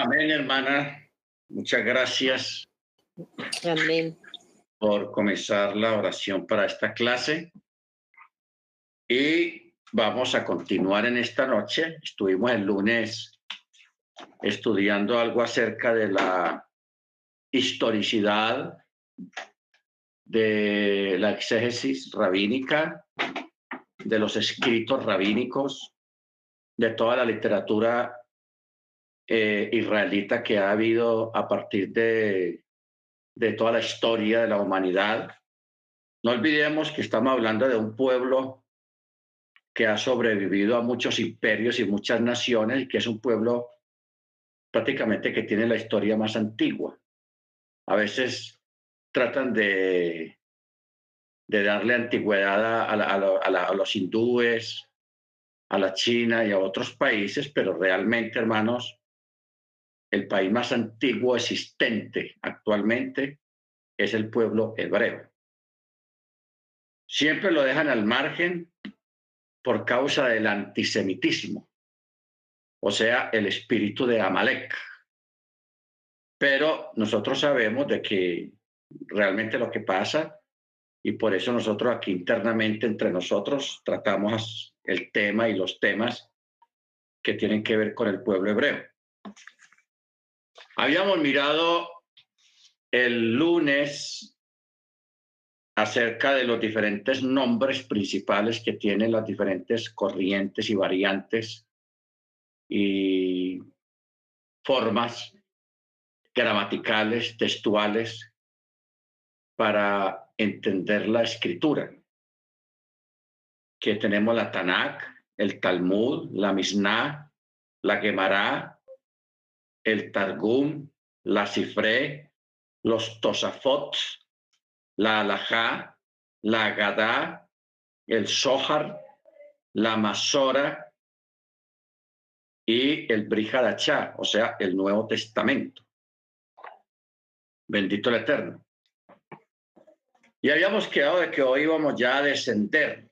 Amén, hermana. Muchas gracias. Amén. Por comenzar la oración para esta clase. Y vamos a continuar en esta noche. Estuvimos el lunes estudiando algo acerca de la historicidad de la exégesis rabínica, de los escritos rabínicos, de toda la literatura eh, israelita que ha habido a partir de, de toda la historia de la humanidad. No olvidemos que estamos hablando de un pueblo que ha sobrevivido a muchos imperios y muchas naciones y que es un pueblo prácticamente que tiene la historia más antigua. A veces tratan de, de darle antigüedad a, los hindúes, a la China y a otros países, pero realmente, hermanos, el país más antiguo existente actualmente es el pueblo hebreo. Siempre lo dejan al margen por causa del antisemitismo, o sea, el espíritu de Amalek. Pero nosotros sabemos de que realmente lo que pasa, y por eso nosotros aquí internamente entre nosotros tratamos el tema y los temas que tienen que ver con el pueblo hebreo. Habíamos mirado el lunes acerca de los diferentes nombres principales que tienen las diferentes corrientes y variantes y formas gramaticales, textuales, para entender la escritura. Que tenemos la Tanakh, el Talmud, la Mishnah, la Gemara, el Targum, la Sifre, los Tosafot, la Alajá, la Gadá, el Zohar, la Masora y el Brihadachá, o sea, el Nuevo Testamento. Bendito el Eterno. Y habíamos quedado de que hoy íbamos ya a descender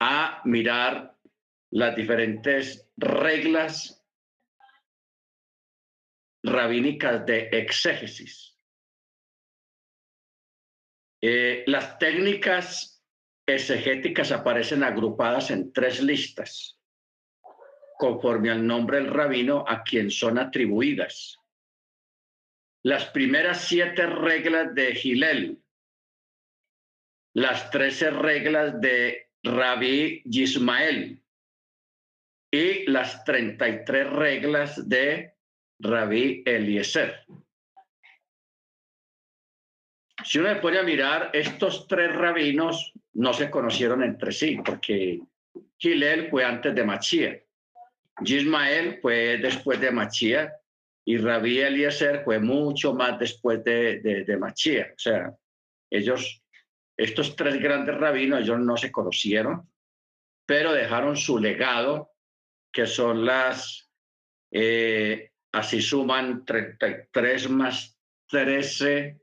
a mirar las diferentes reglas rabínicas de exégesis. Eh, las técnicas exegéticas aparecen agrupadas en tres listas, conforme al nombre del rabino a quien son atribuidas. Las primeras siete reglas de Gilel, las trece reglas de Rabí Yismael y las treinta y tres reglas de Rabí Eliezer. Si uno se pone a mirar, estos tres rabinos no se conocieron entre sí, porque Gilel fue antes de Machía, Gismael fue después de Machía y Rabí Eliezer fue mucho más después de, de, Machía. O sea, ellos, estos tres grandes rabinos, ellos no se conocieron, pero dejaron su legado, que son las, eh, así suman 33 más 13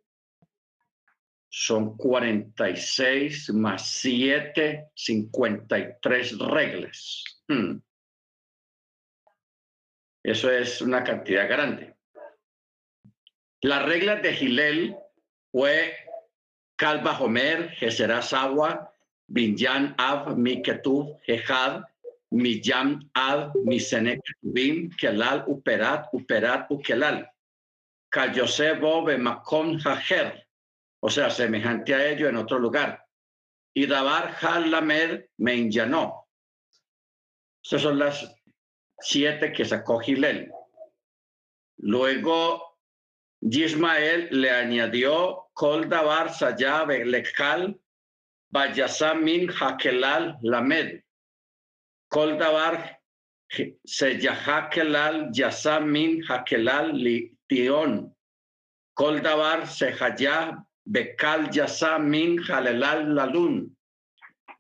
son 46 más 7, 53 reglas. Hmm. Eso es una cantidad grande. Las reglas de Gilel fue Kalba Homer, Gesera Sawa, Binyan Av, Miketub, Jehad, Miyam Ad, Misenek Bim, Kelal, Uperat, Uperat, Ukelal. Kayosebo, Bemakom, Hajer o sea, semejante a ello en otro lugar. Y Dabar Halamed Menyanó. Esas son las siete que sacó Gilel. Luego, Yismael le añadió Kol Dabar Sayab Lekhal Bayasamin Hakelal Lamed. Kol Dabar Seyahakelal Yasamin Hakelal Tion. Kol Dabar Sehayah Bekal Yasa Min Halelal Lalun.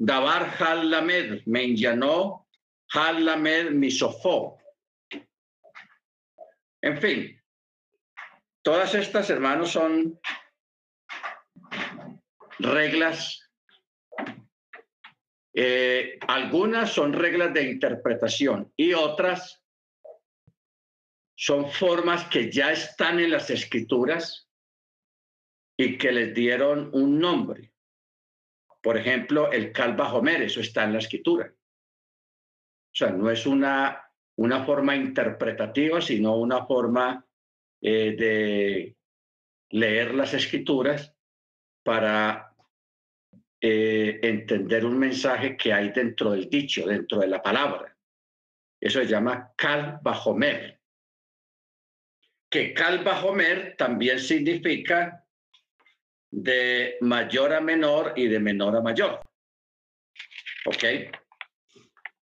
Dabar Hal Lamed Menyanó Hal Lamed Misofó. En fin, todas estas, hermanos, son reglas. Eh, algunas son reglas de interpretación y otras son formas que ya están en las escrituras y que les dieron un nombre. Por ejemplo, el Calva Homer, eso está en la escritura. O sea, no es una, una forma interpretativa, sino una forma eh, de leer las escrituras para eh, entender un mensaje que hay dentro del dicho, dentro de la palabra. Eso se llama Calva Homer. Que Calva Homer también significa de mayor a menor y de menor a mayor. ¿Ok?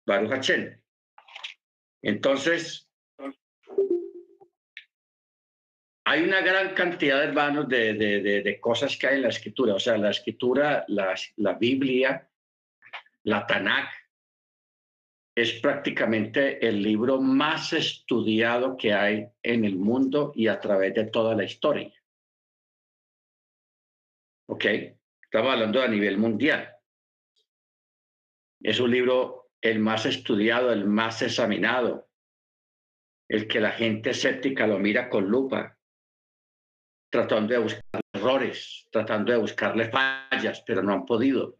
Baruch Entonces, hay una gran cantidad, hermanos, de, de, de, cosas que hay en la escritura. O sea, la escritura, la, la Biblia, la Tanakh, es prácticamente el libro más estudiado que hay en el mundo y a través de toda la historia. ¿ok? Estamos hablando a nivel mundial. Es un libro el más estudiado, el más examinado, el que la gente escéptica lo mira con lupa, tratando de buscar errores, tratando de buscarle fallas, pero no han podido.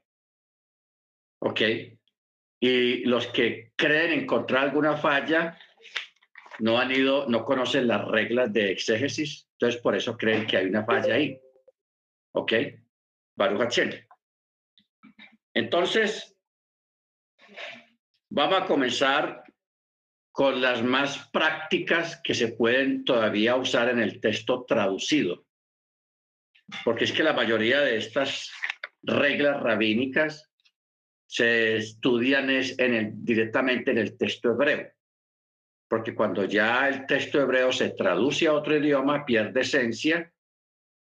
¿Ok? Y los que creen encontrar alguna falla no han ido, no conocen las reglas de exégesis, entonces por eso creen que hay una falla ahí. ¿Ok? Baruch Entonces, vamos a comenzar con las más prácticas que se pueden todavía usar en el texto traducido. Porque es que la mayoría de estas reglas rabínicas se estudian es en el, directamente en el texto hebreo. Porque cuando ya el texto hebreo se traduce a otro idioma, pierde esencia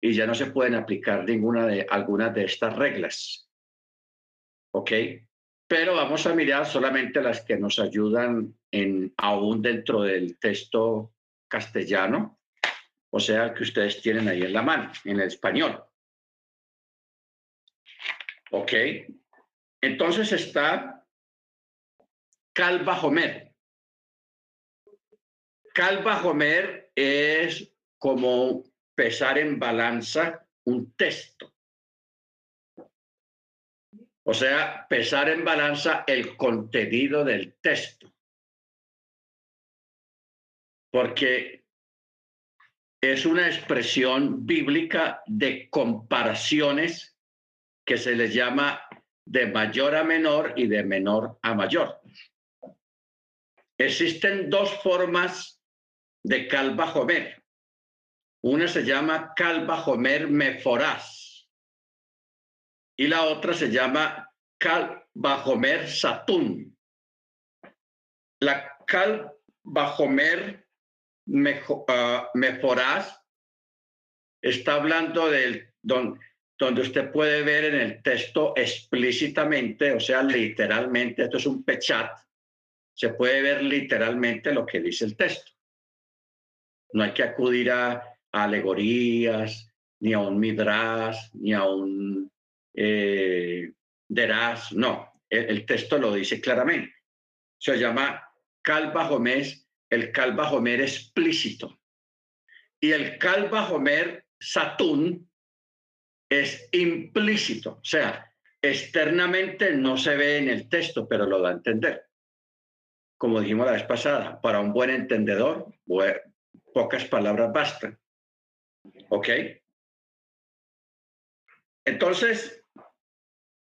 y ya no se pueden aplicar ninguna de algunas de estas reglas. ¿Ok? Pero vamos a mirar solamente las que nos ayudan en, aún dentro del texto castellano, o sea, que ustedes tienen ahí en la mano, en el español. ¿Ok? Entonces está Calva Homer. Calva Homer es como pesar en balanza un texto. O sea, pesar en balanza el contenido del texto. Porque es una expresión bíblica de comparaciones que se les llama de mayor a menor y de menor a mayor. Existen dos formas de calva joven. Una se llama Calva Homer Meforás y la otra se llama Calva Homer Satún. La Calva Homer ah, Meforás está hablando del donde, donde usted puede ver en el texto explícitamente, o sea, literalmente, esto es un pechat, se puede ver literalmente lo que dice el texto. No hay que acudir a alegorías, ni a un midrash, ni a un eh, deras, no, el, texto lo dice claramente. Se llama Calva Homer, el Calva Homer explícito. Y el Calva Homer Satún es implícito, o sea, externamente no se ve en el texto, pero lo da a entender. Como dijimos la vez pasada, para un buen entendedor, pocas palabras bastan. ¿Ok? Entonces,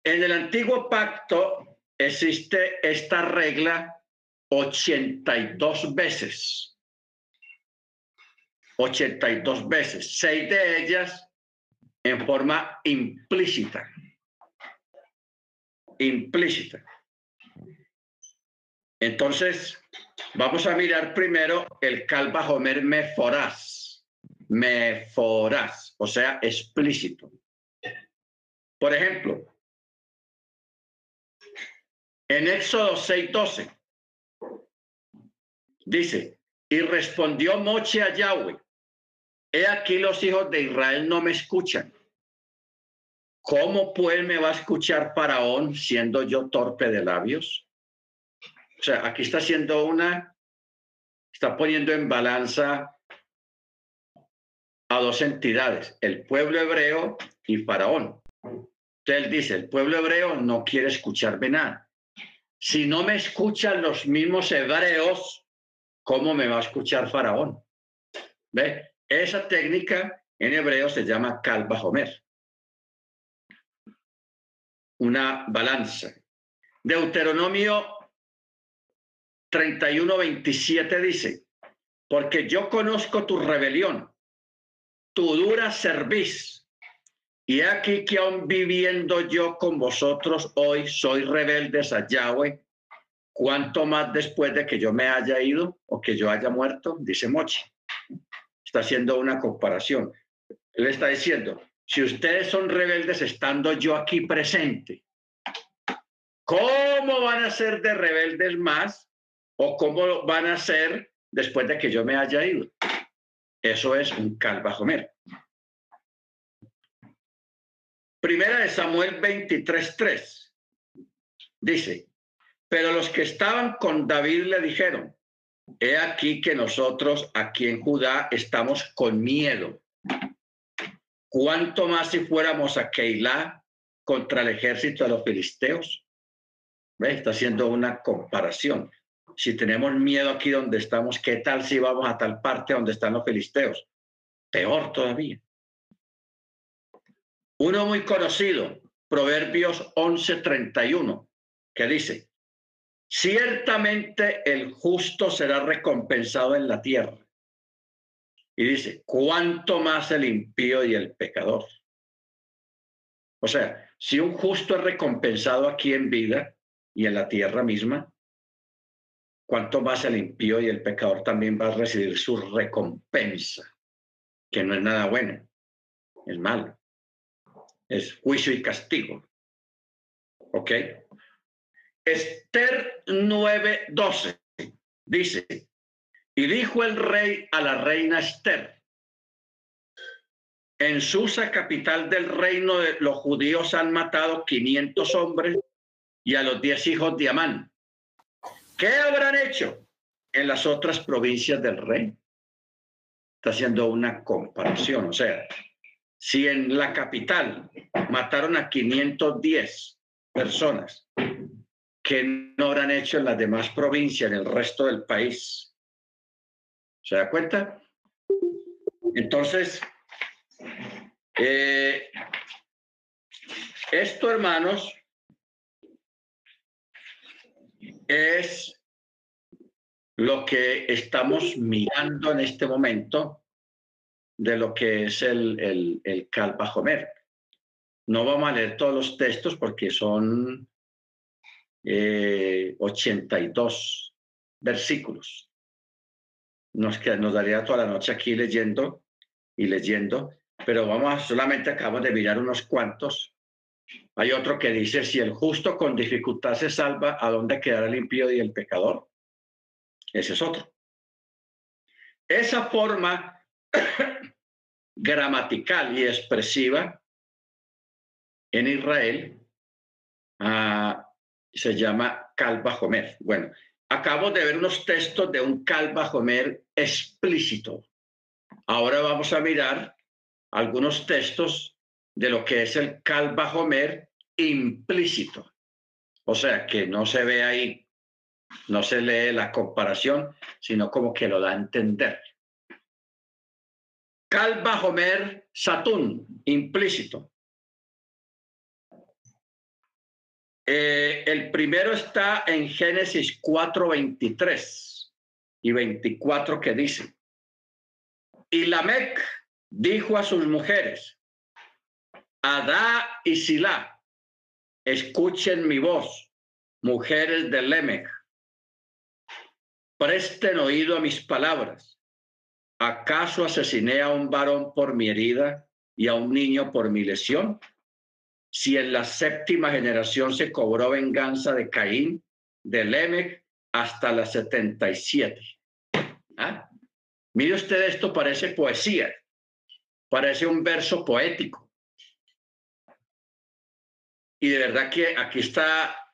en el antiguo pacto existe esta regla 82 veces. 82 veces, seis de ellas en forma implícita. Implícita. Entonces, vamos a mirar primero el Calva Homer Meforás meforás, o sea, explícito. Por ejemplo, en Éxodo 6:12 dice, y respondió Moche a Yahweh, he aquí los hijos de Israel no me escuchan. ¿Cómo pues me va a escuchar Faraón siendo yo torpe de labios? O sea, aquí está haciendo una está poniendo en balanza a dos entidades, el pueblo hebreo y Faraón. Entonces él dice, el pueblo hebreo no quiere escucharme nada. Si no me escuchan los mismos hebreos, ¿cómo me va a escuchar Faraón? ¿Ve? Esa técnica en hebreo se llama Kalba Homer. Una balanza. Deuteronomio 31, 27 dice, porque yo conozco tu rebelión, tu dura cerviz, y aquí que aún viviendo yo con vosotros hoy soy rebelde a Yahweh, cuánto más después de que yo me haya ido o que yo haya muerto, dice Mochi. Está haciendo una comparación. Él está diciendo, si ustedes son rebeldes estando yo aquí presente, ¿Cómo van a ser de rebeldes más o cómo van a ser después de que yo me haya ido? Eso es un calvajomer. Primera de Samuel 23:3 dice, pero los que estaban con David le dijeron, he aquí que nosotros aquí en Judá estamos con miedo. ¿Cuánto más si fuéramos a Keilah contra el ejército de los filisteos? Está haciendo una comparación. Si tenemos miedo aquí donde estamos, ¿qué tal si vamos a tal parte donde están los filisteos? Peor todavía. Uno muy conocido, Proverbios 11:31, que dice, ciertamente el justo será recompensado en la tierra. Y dice, ¿cuánto más el impío y el pecador? O sea, si un justo es recompensado aquí en vida, y en la tierra misma, cuanto más el impío y el pecador también va a recibir su recompensa, que no es nada bueno, es malo, es juicio y castigo. ¿Ok? Esther 9:12 dice, y dijo el rey a la reina Esther, en Susa, capital del reino de los judíos, han matado 500 hombres y a los diez hijos de Amán. ¿Qué habrán hecho en las otras provincias del rey? Está haciendo una comparación. O sea, si en la capital mataron a 510 personas, ¿qué no habrán hecho en las demás provincias, en el resto del país? ¿Se da cuenta? Entonces, eh, esto, hermanos, es lo que estamos mirando en este momento de lo que es el, el, el. No vamos a leer todos los textos porque son 82 eh, versículos. Nos, nos daría toda la noche aquí leyendo y leyendo, pero vamos solamente acabamos de mirar unos cuantos hay otro que dice, si el justo con dificultad se salva, ¿a dónde quedará el impío y el pecador? Ese es otro. Esa forma gramatical y expresiva en Israel ah, se llama Calva Bueno, acabo de ver unos textos de un Calva explícito. Ahora vamos a mirar algunos textos de lo que es el Calvajomer implícito. O sea, que no se ve ahí, no se lee la comparación, sino como que lo da a entender. Calvajomer Satún, implícito. Eh, el primero está en Génesis 4, 23 y 24 que dice, y Lamec dijo a sus mujeres, Adá y Silá, escuchen mi voz, mujeres de Lemech. Presten oído a mis palabras. ¿Acaso asesiné a un varón por mi herida y a un niño por mi lesión? Si en la séptima generación se cobró venganza de Caín, de Lemech, hasta la 77. ¿Ah? Mire usted, esto parece poesía, parece un verso poético. Y de verdad que aquí está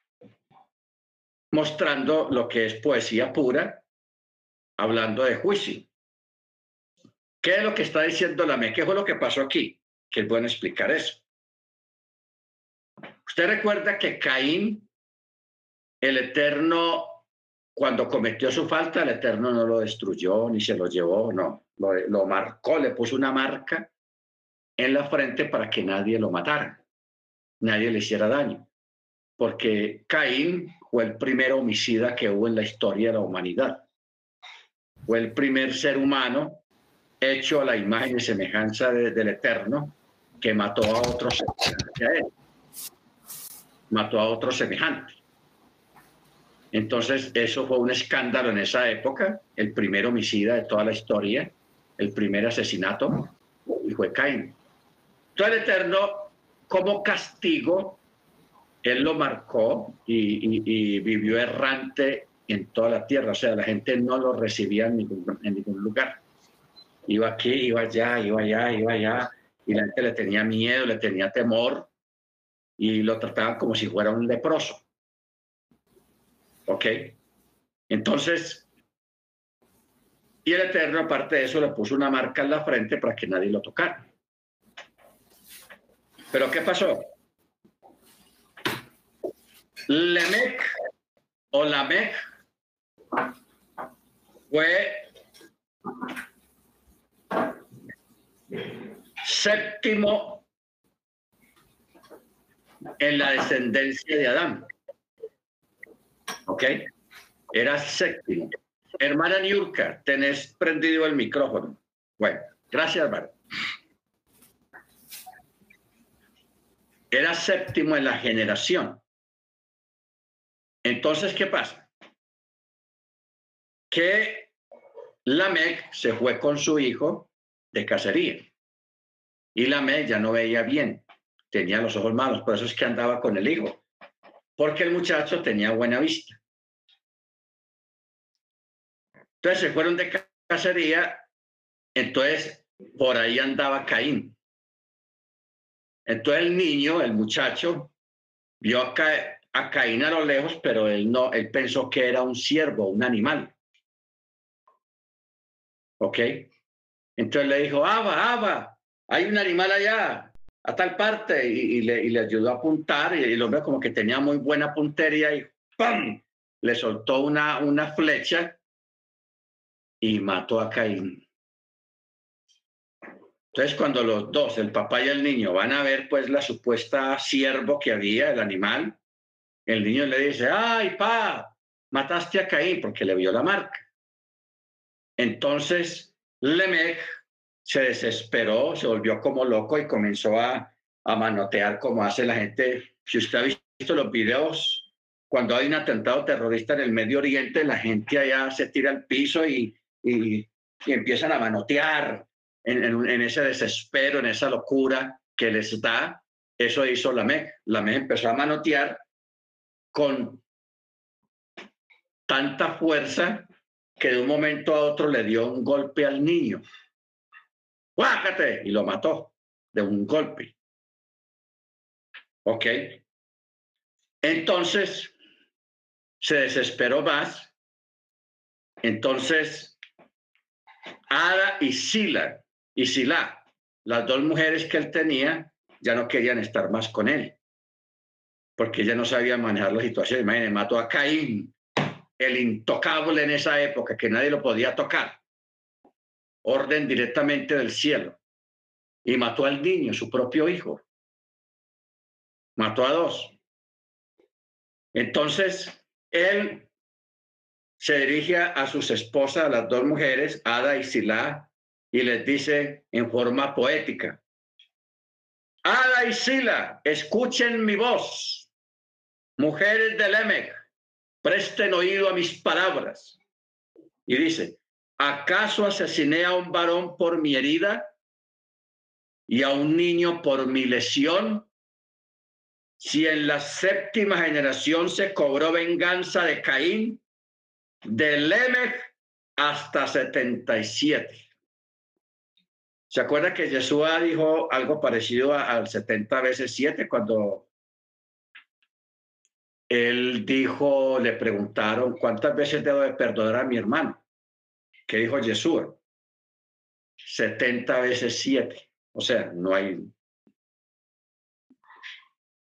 mostrando lo que es poesía pura hablando de juicio. ¿Qué es lo que está diciendo la ¿Qué fue lo que pasó aquí? Que es bueno explicar eso. Usted recuerda que Caín, el Eterno, cuando cometió su falta, el Eterno no lo destruyó ni se lo llevó, no, lo, marcó, le puso una marca en la frente para que nadie lo matara, nadie le hiciera daño, porque Caín fue el primer homicida que hubo en la historia de la humanidad. Fue el primer ser humano hecho a la imagen y semejanza del Eterno, que mató a otros semejante Mató a otro semejante. Entonces, eso fue un escándalo en esa época, el primer homicida de toda la historia, el primer asesinato, y fue Caín. Entonces, el Eterno, como castigo, él lo marcó y, vivió errante en toda la tierra, o sea, la gente no lo recibía en ningún lugar iba aquí, iba allá, iba allá, iba allá, y la gente le tenía miedo, le tenía temor, y lo trataban como si fuera un leproso. ¿Ok? Entonces, y el Eterno, aparte de eso, le puso una marca en la frente para que nadie lo tocara. Pero ¿qué pasó? Lemec o Lamec fue séptimo en la descendencia de Adán. ¿Ok? Era séptimo. Hermana Niurka, tenés prendido el micrófono. Bueno, gracias, hermano. Era séptimo en la generación. Entonces, ¿qué pasa? Que Lamec se fue con su hijo de cacería. Y la me ya no veía bien, tenía los ojos malos, por eso es que andaba con el hijo, porque el muchacho tenía buena vista. Entonces se fueron de cacería, entonces por ahí andaba Caín. Entonces el niño, el muchacho, vio a, a Caín a lo lejos, pero él no, él pensó que era un ciervo, un animal. ¿Ok? Entonces le dijo, Aba, Aba, hay un animal allá, a tal parte, y, le, ayudó a apuntar, y el hombre como que tenía muy buena puntería y ¡pam! Le soltó una, flecha y mató a Caín. Entonces, cuando los dos, el papá y el niño, van a ver pues la supuesta siervo que había, el animal, el niño le dice, ay, pa, mataste a Caín porque le vio la marca. Entonces, Lemech se desesperó, se volvió como loco y comenzó a, manotear como hace la gente. Si usted ha visto los videos, cuando hay un atentado terrorista en el Medio Oriente, la gente allá se tira al piso y, y, empiezan a manotear en, ese desespero, en esa locura que les da. Eso hizo la MEC. La MEC empezó a manotear con tanta fuerza que de un momento a otro le dio un golpe al niño. ¡Bájate! Y lo mató de un golpe. ¿Ok? Entonces, se desesperó más. Entonces, Ada y Sila, y Sila, las dos mujeres que él tenía, ya no querían estar más con él, porque ya no sabía manejar la situación. Imagínense, mató a Caín, el intocable en esa época, que nadie lo podía tocar orden directamente del cielo. Y mató al niño, su propio hijo. Mató a dos. Entonces, él se dirige a sus esposas, a las dos mujeres, Ada y Sila, y les dice en forma poética, Ada y Sila, escuchen mi voz. Mujeres del Emec, presten oído a mis palabras. Y dice, ¿Acaso asesiné a un varón por mi herida y a un niño por mi lesión? Si en la séptima generación se cobró venganza de Caín, de Lemech hasta 77. ¿Se acuerda que Jesús dijo algo parecido al 70 veces 7 cuando él dijo, le preguntaron, ¿cuántas veces debo de perdonar a mi hermano? ¿Qué dijo Yeshua? 70 veces 7. O sea, no hay,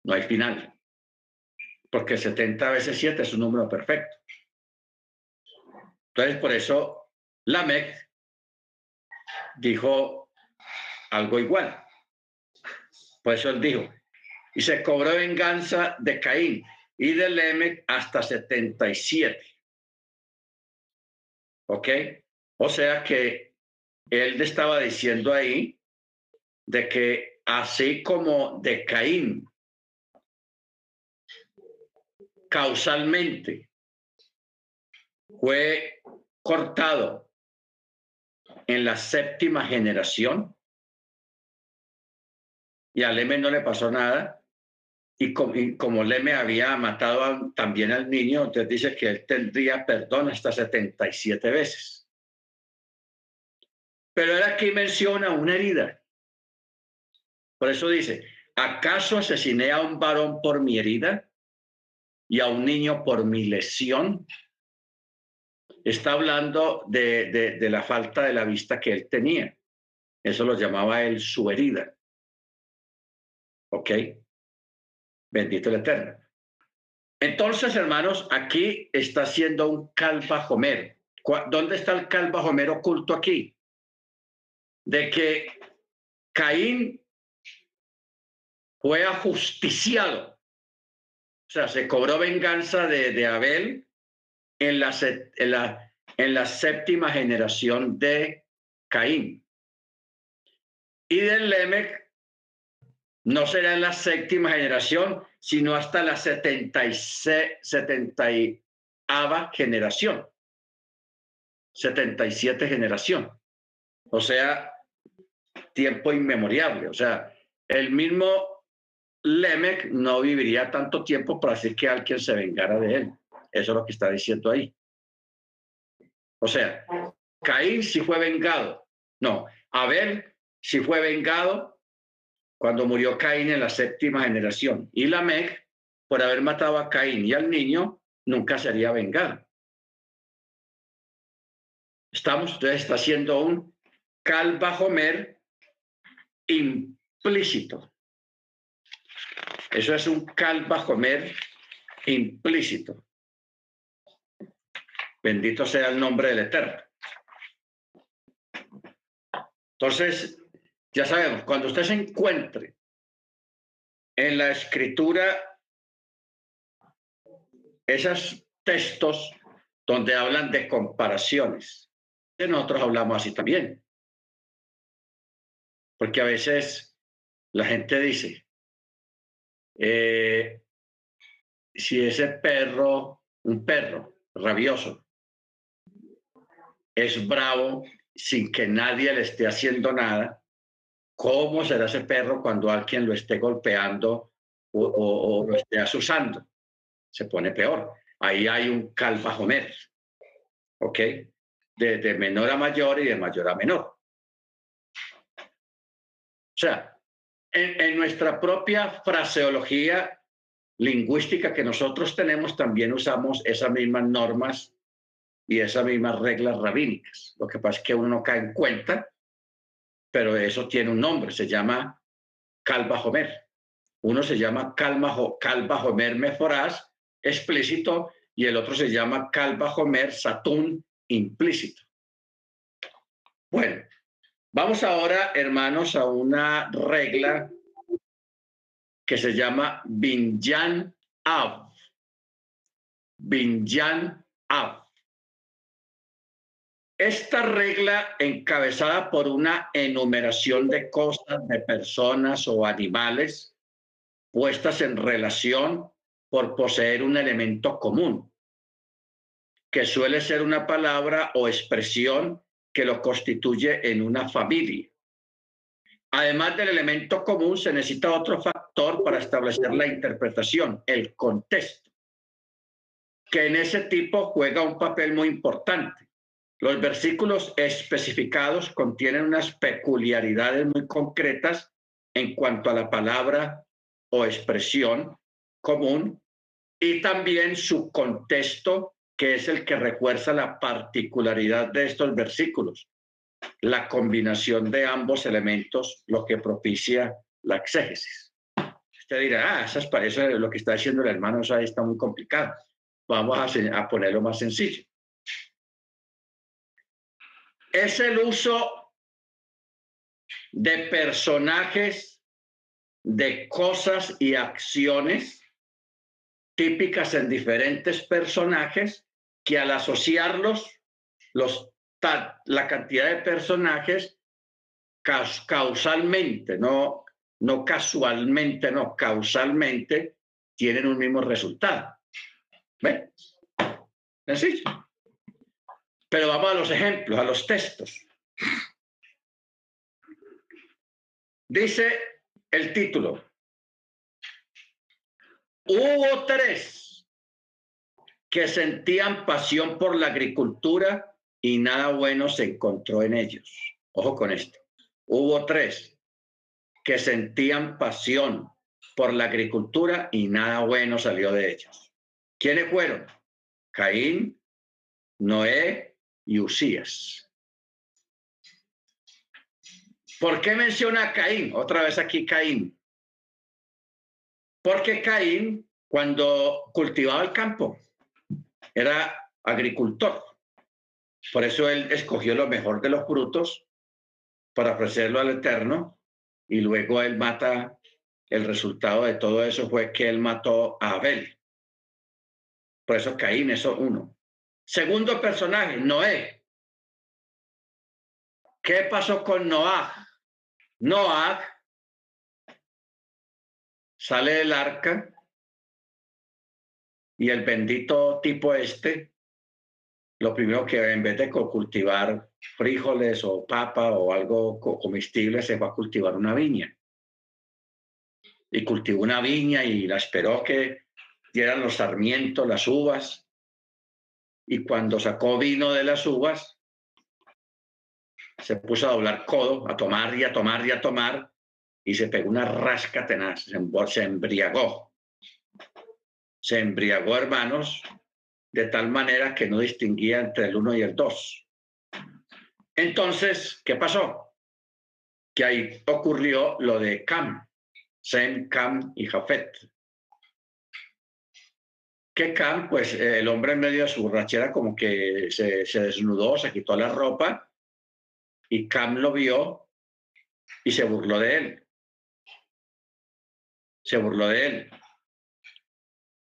no hay final. Porque 70 veces 7 es un número perfecto. Entonces, por eso Lamec dijo algo igual. Por eso él dijo, y se cobró venganza de Caín y de Lemec hasta 77. ¿Ok? O sea que él estaba diciendo ahí de que así como de Caín causalmente fue cortado en la séptima generación y a Leme no le pasó nada y como, Leme había matado también al niño, entonces dice que él tendría perdón hasta 77 veces. Pero él aquí menciona una herida. Por eso dice, ¿acaso asesiné a un varón por mi herida y a un niño por mi lesión? Está hablando de, la falta de la vista que él tenía. Eso lo llamaba él su herida. ¿Ok? Bendito el Eterno. Entonces, hermanos, aquí está siendo un calva Homer. ¿Dónde está el calva Homer oculto aquí? De que Caín fue ajusticiado, o sea, se cobró venganza de, Abel en la, en, la, en la séptima generación de Caín. Y del Lemec no será en la séptima generación, sino hasta la 76, 70 generación, 77 generación. O sea, tiempo inmemoriable. O sea, el mismo Lemec no viviría tanto tiempo para decir que alguien se vengara de él. Eso es lo que está diciendo ahí. O sea, Caín sí fue vengado. No, Abel sí fue vengado cuando murió Caín en la séptima generación. Y Lamec, por haber matado a Caín y al niño, nunca sería vengado. Estamos, entonces está haciendo un calva Homer implícito. Eso es un calva comer implícito. Bendito sea el nombre del Eterno. Entonces, ya sabemos, cuando usted se encuentre en la escritura esos textos donde hablan de comparaciones, nosotros hablamos así también. Porque a veces la gente dice, eh, si ese perro, un perro rabioso, es bravo sin que nadie le esté haciendo nada, ¿cómo será ese perro cuando alguien lo esté golpeando o, lo esté asusando? Se pone peor. Ahí hay un calvajomer, ¿ok? de menor a mayor y de mayor a menor. O sea, en, nuestra propia fraseología lingüística que nosotros tenemos, también usamos esas mismas normas y esas mismas reglas rabínicas. Lo que pasa es que uno no cae en cuenta, pero eso tiene un nombre, se llama Calva Homer. Uno se llama Calva, Calva Homer Meforás, explícito, y el otro se llama Calva Homer Satún, implícito. Bueno, Vamos ahora, hermanos, a una regla que se llama Binyan Av. Binyan Av. Esta regla, encabezada por una enumeración de cosas, de personas o animales, puestas en relación por poseer un elemento común, que suele ser una palabra o expresión que lo constituye en una familia. Además del elemento común, se necesita otro factor para establecer la interpretación, el contexto, que en ese tipo juega un papel muy importante. Los versículos especificados contienen unas peculiaridades muy concretas en cuanto a la palabra o expresión común y también su contexto que es el que refuerza la particularidad de estos versículos, la combinación de ambos elementos, lo que propicia la exégesis. Usted dirá, ah, esas parece lo que está diciendo el hermano, eso ahí está muy complicado. Vamos a, a ponerlo más sencillo. Es el uso de personajes, de cosas y acciones típicas en diferentes personajes que al asociarlos, los, la cantidad de personajes causalmente, no, no casualmente, no, causalmente, tienen un mismo resultado. ¿Ven? Así. Pero vamos a los ejemplos, a los textos. Dice el título. Hubo tres que sentían pasión por la agricultura y nada bueno se encontró en ellos. Ojo con esto. Hubo tres que sentían pasión por la agricultura y nada bueno salió de ellos. ¿Quiénes fueron? Caín, Noé y Usías. ¿Por qué menciona a Caín? Otra vez aquí Caín. Porque Caín, cuando cultivaba el campo, era agricultor. Por eso él escogió lo mejor de los frutos para ofrecerlo al Eterno y luego él mata, el resultado de todo eso fue que él mató a Abel. Por eso Caín, eso uno. Segundo personaje, Noé. ¿Qué pasó con Noah? Noah sale del arca y el bendito tipo este, lo primero que en vez de cultivar frijoles o papa o algo comestible, se va a cultivar una viña. Y cultivó una viña y la esperó que dieran los sarmientos, las uvas. Y cuando sacó vino de las uvas, se puso a doblar codo, a tomar y a tomar y a tomar, y se pegó una rasca tenaz, se embriagó se embriagó, hermanos, de tal manera que no distinguía entre el uno y el dos. Entonces, ¿qué pasó? Que ahí ocurrió lo de Cam, Sem, Cam y Jafet. Que Cam, pues el hombre en medio de su borrachera como que se, se desnudó, se quitó la ropa y Cam lo vio y se burló de él. Se burló de él.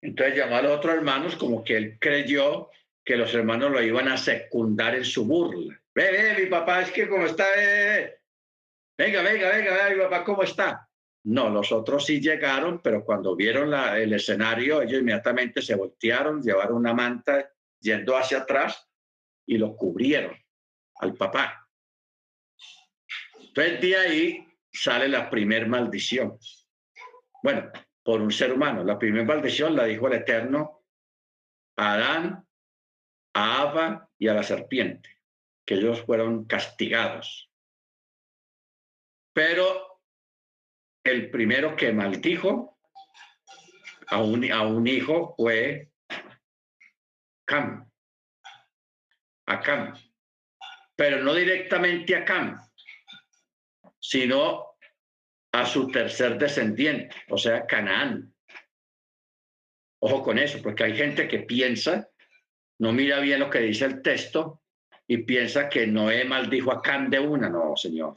Entonces llamó a los otros hermanos como que él creyó que los hermanos lo iban a secundar en su burla. Ve, ve, mi papá, es que como está, venga, venga, venga, ve, mi papá, ¿cómo está? No, los otros sí llegaron, pero cuando vieron la, el escenario, ellos inmediatamente se voltearon, llevaron una manta yendo hacia atrás y lo cubrieron al papá. Entonces de ahí sale la primer maldición. Bueno, por un ser humano. La primera maldición la dijo el Eterno a Adán, a Ava y a la serpiente, que ellos fueron castigados. Pero el primero que maldijo a un, a un hijo fue Cam, a Cam, pero no directamente a Cam, sino a su tercer descendiente, o sea, Canaán. Ojo con eso, porque hay gente que piensa, no mira bien lo que dice el texto y piensa que Noé maldijo a Cam de una. No, señor.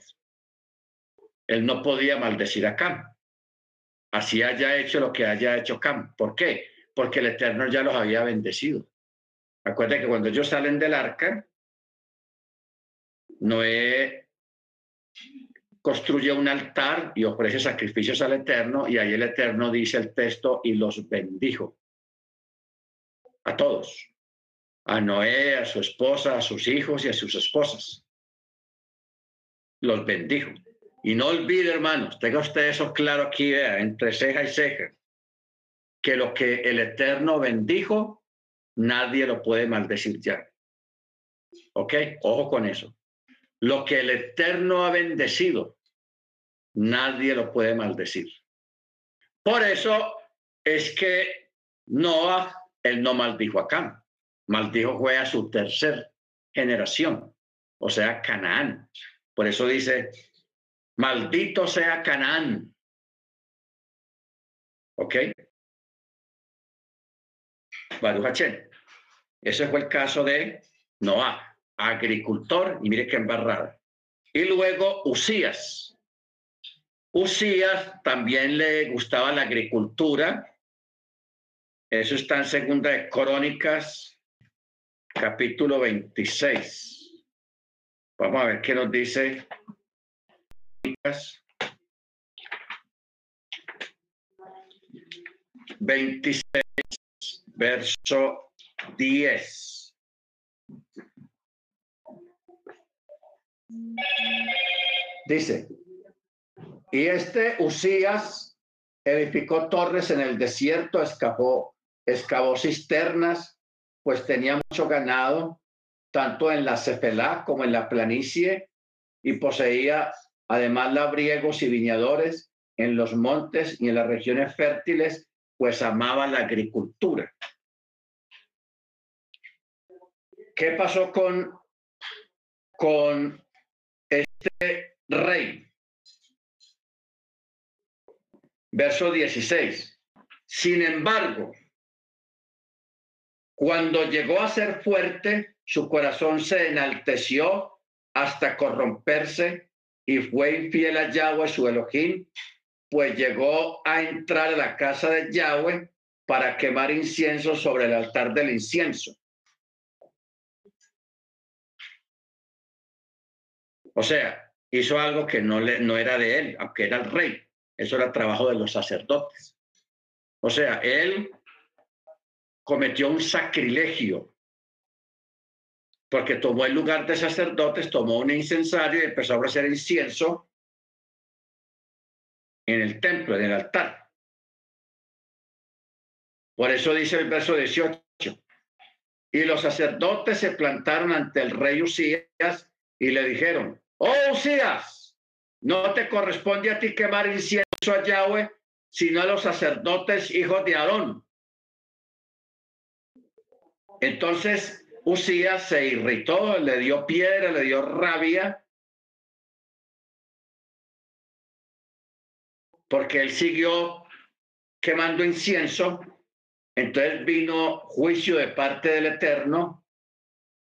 Él no podía maldecir a Cam. Así haya hecho lo que haya hecho Cam. ¿Por qué? Porque el Eterno ya los había bendecido. Acuérdense que cuando ellos salen del arca, Noé construye un altar y ofrece sacrificios al Eterno, y ahí el Eterno dice el texto, y los bendijo a todos, a Noé, a su esposa, a sus hijos y a sus esposas. Los bendijo. Y no olvide, hermanos, tenga usted eso claro aquí, entre ceja y ceja, que lo que el Eterno bendijo, nadie lo puede maldecir ya. ¿Ok? Ojo con eso. Lo que el Eterno ha bendecido, nadie lo puede maldecir. Por eso es que Noah, él no maldijo a Cam, maldijo fue a su tercer generación, o sea, Canaán. Por eso dice, maldito sea Canaán. ¿Ok? Baruch Ese fue el caso de Noah, agricultor, y mire qué embarrada. Y luego Usías. Usías también le gustaba la agricultura. Eso está en Segunda de Crónicas, capítulo 26. Vamos a ver qué nos dice. 26, verso 10. Dice, y este Usías edificó torres en el desierto, escapó, excavó cisternas, pues tenía mucho ganado, tanto en la Cefelá como en la planicie, y poseía además labriegos y viñadores en los montes y en las regiones fértiles, pues amaba la agricultura. ¿Qué pasó con, con este rey? Verso 16. Sin embargo, cuando llegó a ser fuerte, su corazón se enalteció hasta corromperse y fue infiel a Yahweh, su Elohim, pues llegó a entrar a la casa de Yahweh para quemar incienso sobre el altar del incienso. O sea, hizo algo que no, le, no era de él, aunque era el rey. Eso era trabajo de los sacerdotes. O sea, él cometió un sacrilegio porque tomó el lugar de sacerdotes, tomó un incensario y empezó a ofrecer incienso en el templo, en el altar. Por eso dice el verso 18. Y los sacerdotes se plantaron ante el rey Usías y le dijeron, oh Usías, no te corresponde a ti quemar incienso a Yahweh, sino a los sacerdotes hijos de Aarón. Entonces Usías se irritó, le dio piedra, le dio rabia, porque él siguió quemando incienso. Entonces vino juicio de parte del Eterno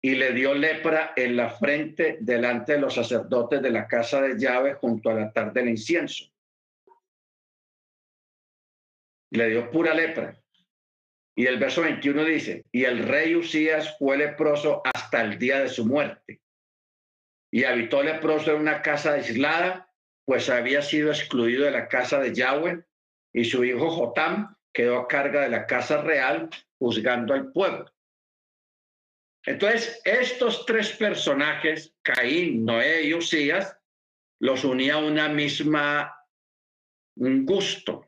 y le dio lepra en la frente delante de los sacerdotes de la casa de llave junto al altar del incienso le dio pura lepra. Y el verso 21 dice, y el rey Usías fue leproso hasta el día de su muerte. Y habitó leproso en una casa aislada, pues había sido excluido de la casa de Yahweh, y su hijo Jotam quedó a carga de la casa real, juzgando al pueblo. Entonces, estos tres personajes, Caín, Noé y Usías, los unía una misma, un gusto,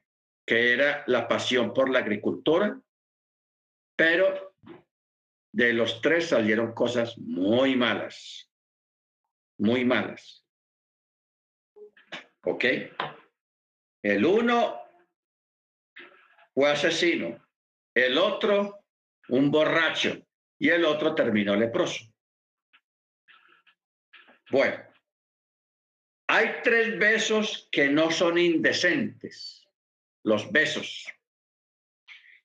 que era la pasión por la agricultura, pero de los tres salieron cosas muy malas, muy malas. ¿Ok? El uno fue asesino, el otro un borracho y el otro terminó leproso. Bueno, hay tres besos que no son indecentes los besos.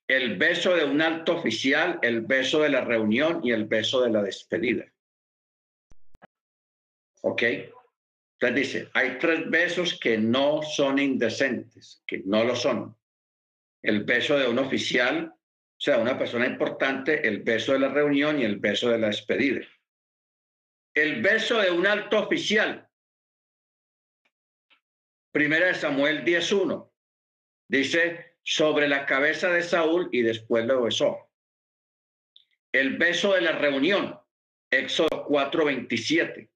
El beso de un alto oficial, el beso de la reunión y el beso de la despedida. ¿Ok? Entonces dice, hay tres besos que no son indecentes, que no lo son. El beso de un oficial, o sea, una persona importante, el beso de la reunión y el beso de la despedida. El beso de un alto oficial. Primera de Samuel 10.1. Dice, sobre la cabeza de Saúl y después lo besó. El beso de la reunión, Éxodo 4:27.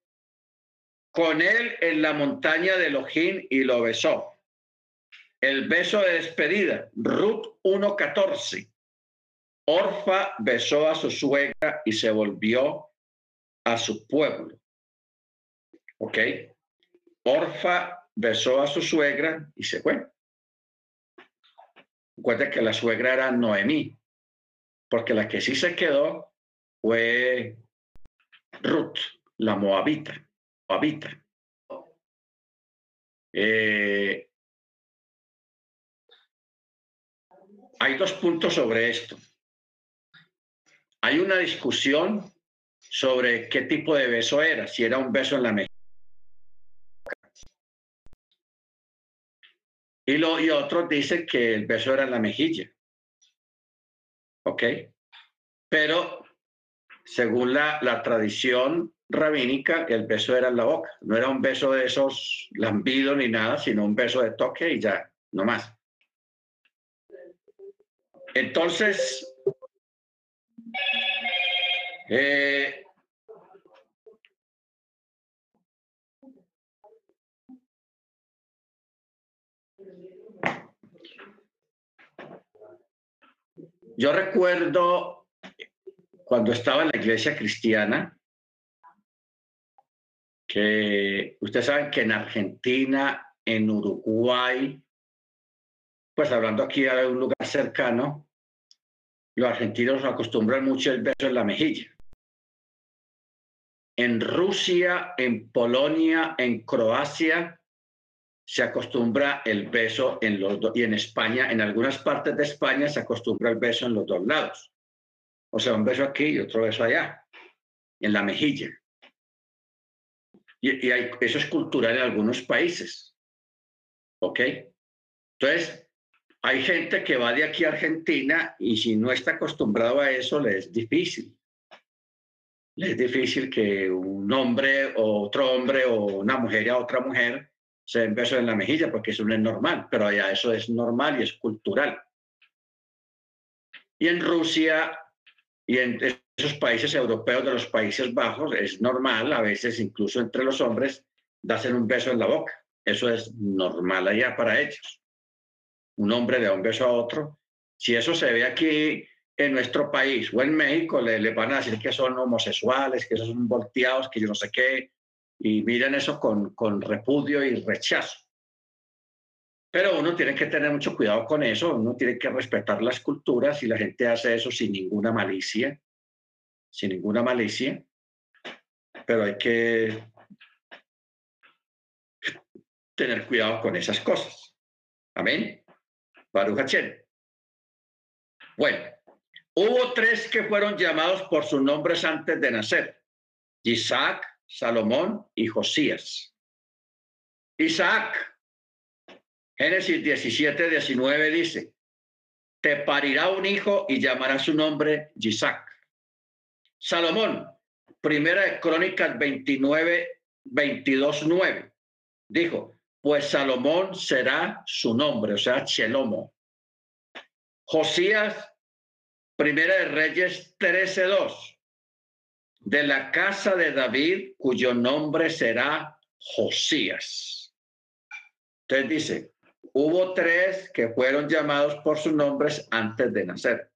Con él en la montaña de Elohim y lo besó. El beso de despedida, Ruth 1:14. Orfa besó a su suegra y se volvió a su pueblo. ¿Ok? Orfa besó a su suegra y se fue. Recuerda que la suegra era Noemí, porque la que sí se quedó fue Ruth, la moabita. moabita. Eh, hay dos puntos sobre esto. Hay una discusión sobre qué tipo de beso era, si era un beso en la mejilla. Y, lo, y otros dicen que el beso era en la mejilla. ¿Ok? Pero según la, tradición rabínica, el beso era en la boca. No era un beso de esos lambidos ni nada, sino un beso de toque y ya, no más. Entonces, eh, yo recuerdo cuando estaba en la iglesia cristiana, que ustedes saben que en Argentina, en Uruguay, pues hablando aquí de un lugar cercano, los argentinos acostumbran mucho el beso en la mejilla. En Rusia, en Polonia, en Croacia, se acostumbra el beso en los dos, y en España, en algunas partes de España se acostumbra el beso en los dos lados. O sea, un beso aquí y otro beso allá, en la mejilla. Y, hay, eso es cultural en algunos países. ¿Ok? Entonces, hay gente que va de aquí a Argentina y si no está acostumbrado a eso, le es difícil. Le es difícil que un hombre o otro hombre o una mujer y a otra mujer se den besos en la mejilla, porque eso no es normal, pero allá eso es normal y es cultural. Y en Rusia y en esos países europeos de los Países Bajos es normal, a veces incluso entre los hombres, darse un beso en la boca. Eso es normal allá para ellos un hombre de un beso a otro. Si eso se ve aquí en nuestro país o en México, le, le van a decir que son homosexuales, que son volteados, que yo no sé qué, y miren eso con, con repudio y rechazo. Pero uno tiene que tener mucho cuidado con eso, uno tiene que respetar las culturas y la gente hace eso sin ninguna malicia, sin ninguna malicia, pero hay que tener cuidado con esas cosas. Amén. Baruch Bueno, hubo tres que fueron llamados por sus nombres antes de nacer: Isaac, Salomón y Josías. Isaac, Génesis 17, 19 dice: Te parirá un hijo y llamará su nombre Isaac. Salomón, primera de Crónicas 29, 22, 9, dijo: pues Salomón será su nombre, o sea, Chelomo. Josías, Primera de Reyes 13.2, de la casa de David, cuyo nombre será Josías. Entonces dice, hubo tres que fueron llamados por sus nombres antes de nacer.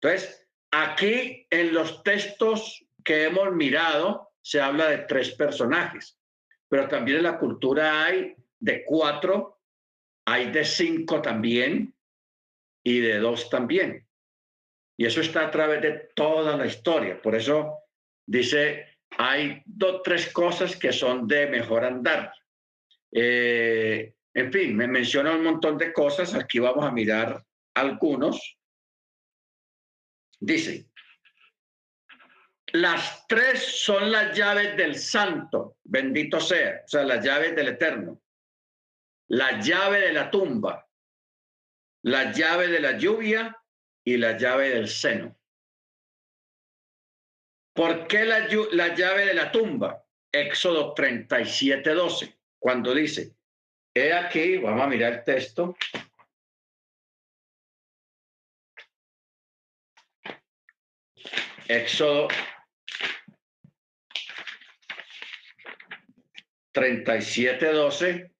Entonces, aquí en los textos que hemos mirado, se habla de tres personajes, pero también en la cultura hay de cuatro, hay de cinco también y de dos también. Y eso está a través de toda la historia. Por eso dice, hay dos, tres cosas que son de mejor andar. Eh, en fin, me menciona un montón de cosas. Aquí vamos a mirar algunos. Dice, las tres son las llaves del santo, bendito sea, o sea, las llaves del eterno la llave de la tumba, la llave de la lluvia y la llave del seno. ¿Por qué la, la llave de la tumba? Éxodo 37, 12, cuando dice, he aquí, vamos a mirar el texto. Éxodo 37, 12.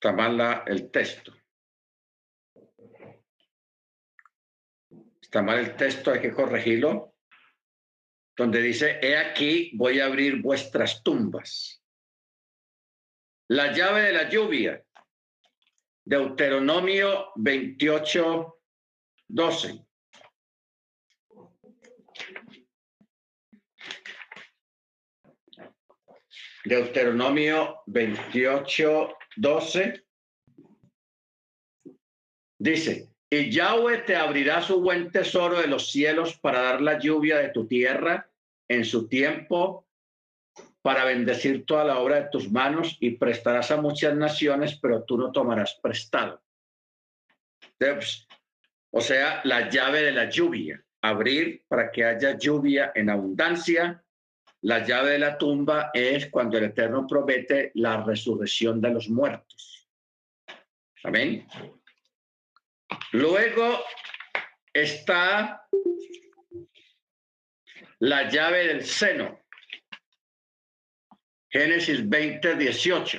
Está mal el texto. Está mal el texto, hay que corregirlo. Donde dice, he aquí, voy a abrir vuestras tumbas. La llave de la lluvia. Deuteronomio 28, 12. Deuteronomio 28, 12. Dice, y Yahweh te abrirá su buen tesoro de los cielos para dar la lluvia de tu tierra en su tiempo, para bendecir toda la obra de tus manos y prestarás a muchas naciones, pero tú no tomarás prestado. o sea, la llave de la lluvia, abrir para que haya lluvia en abundancia. La llave de la tumba es cuando el Eterno promete la resurrección de los muertos. Amén. Luego está la llave del seno. Génesis 20, 18.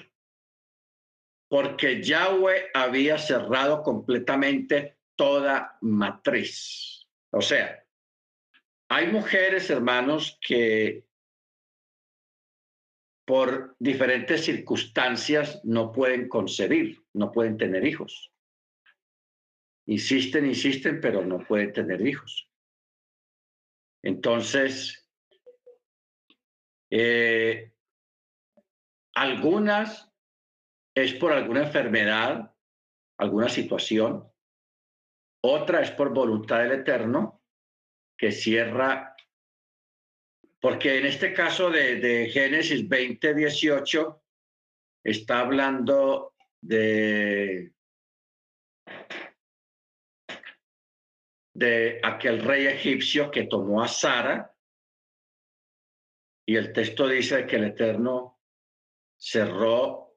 Porque Yahweh había cerrado completamente toda matriz. O sea, hay mujeres, hermanos, que por diferentes circunstancias no pueden concebir, no pueden tener hijos. Insisten, insisten, pero no pueden tener hijos. Entonces, eh, algunas es por alguna enfermedad, alguna situación. Otra es por voluntad del Eterno, que cierra, porque en este caso de, Génesis 20, 18, está hablando de, de aquel rey egipcio que tomó a Sara, y el texto dice que el Eterno cerró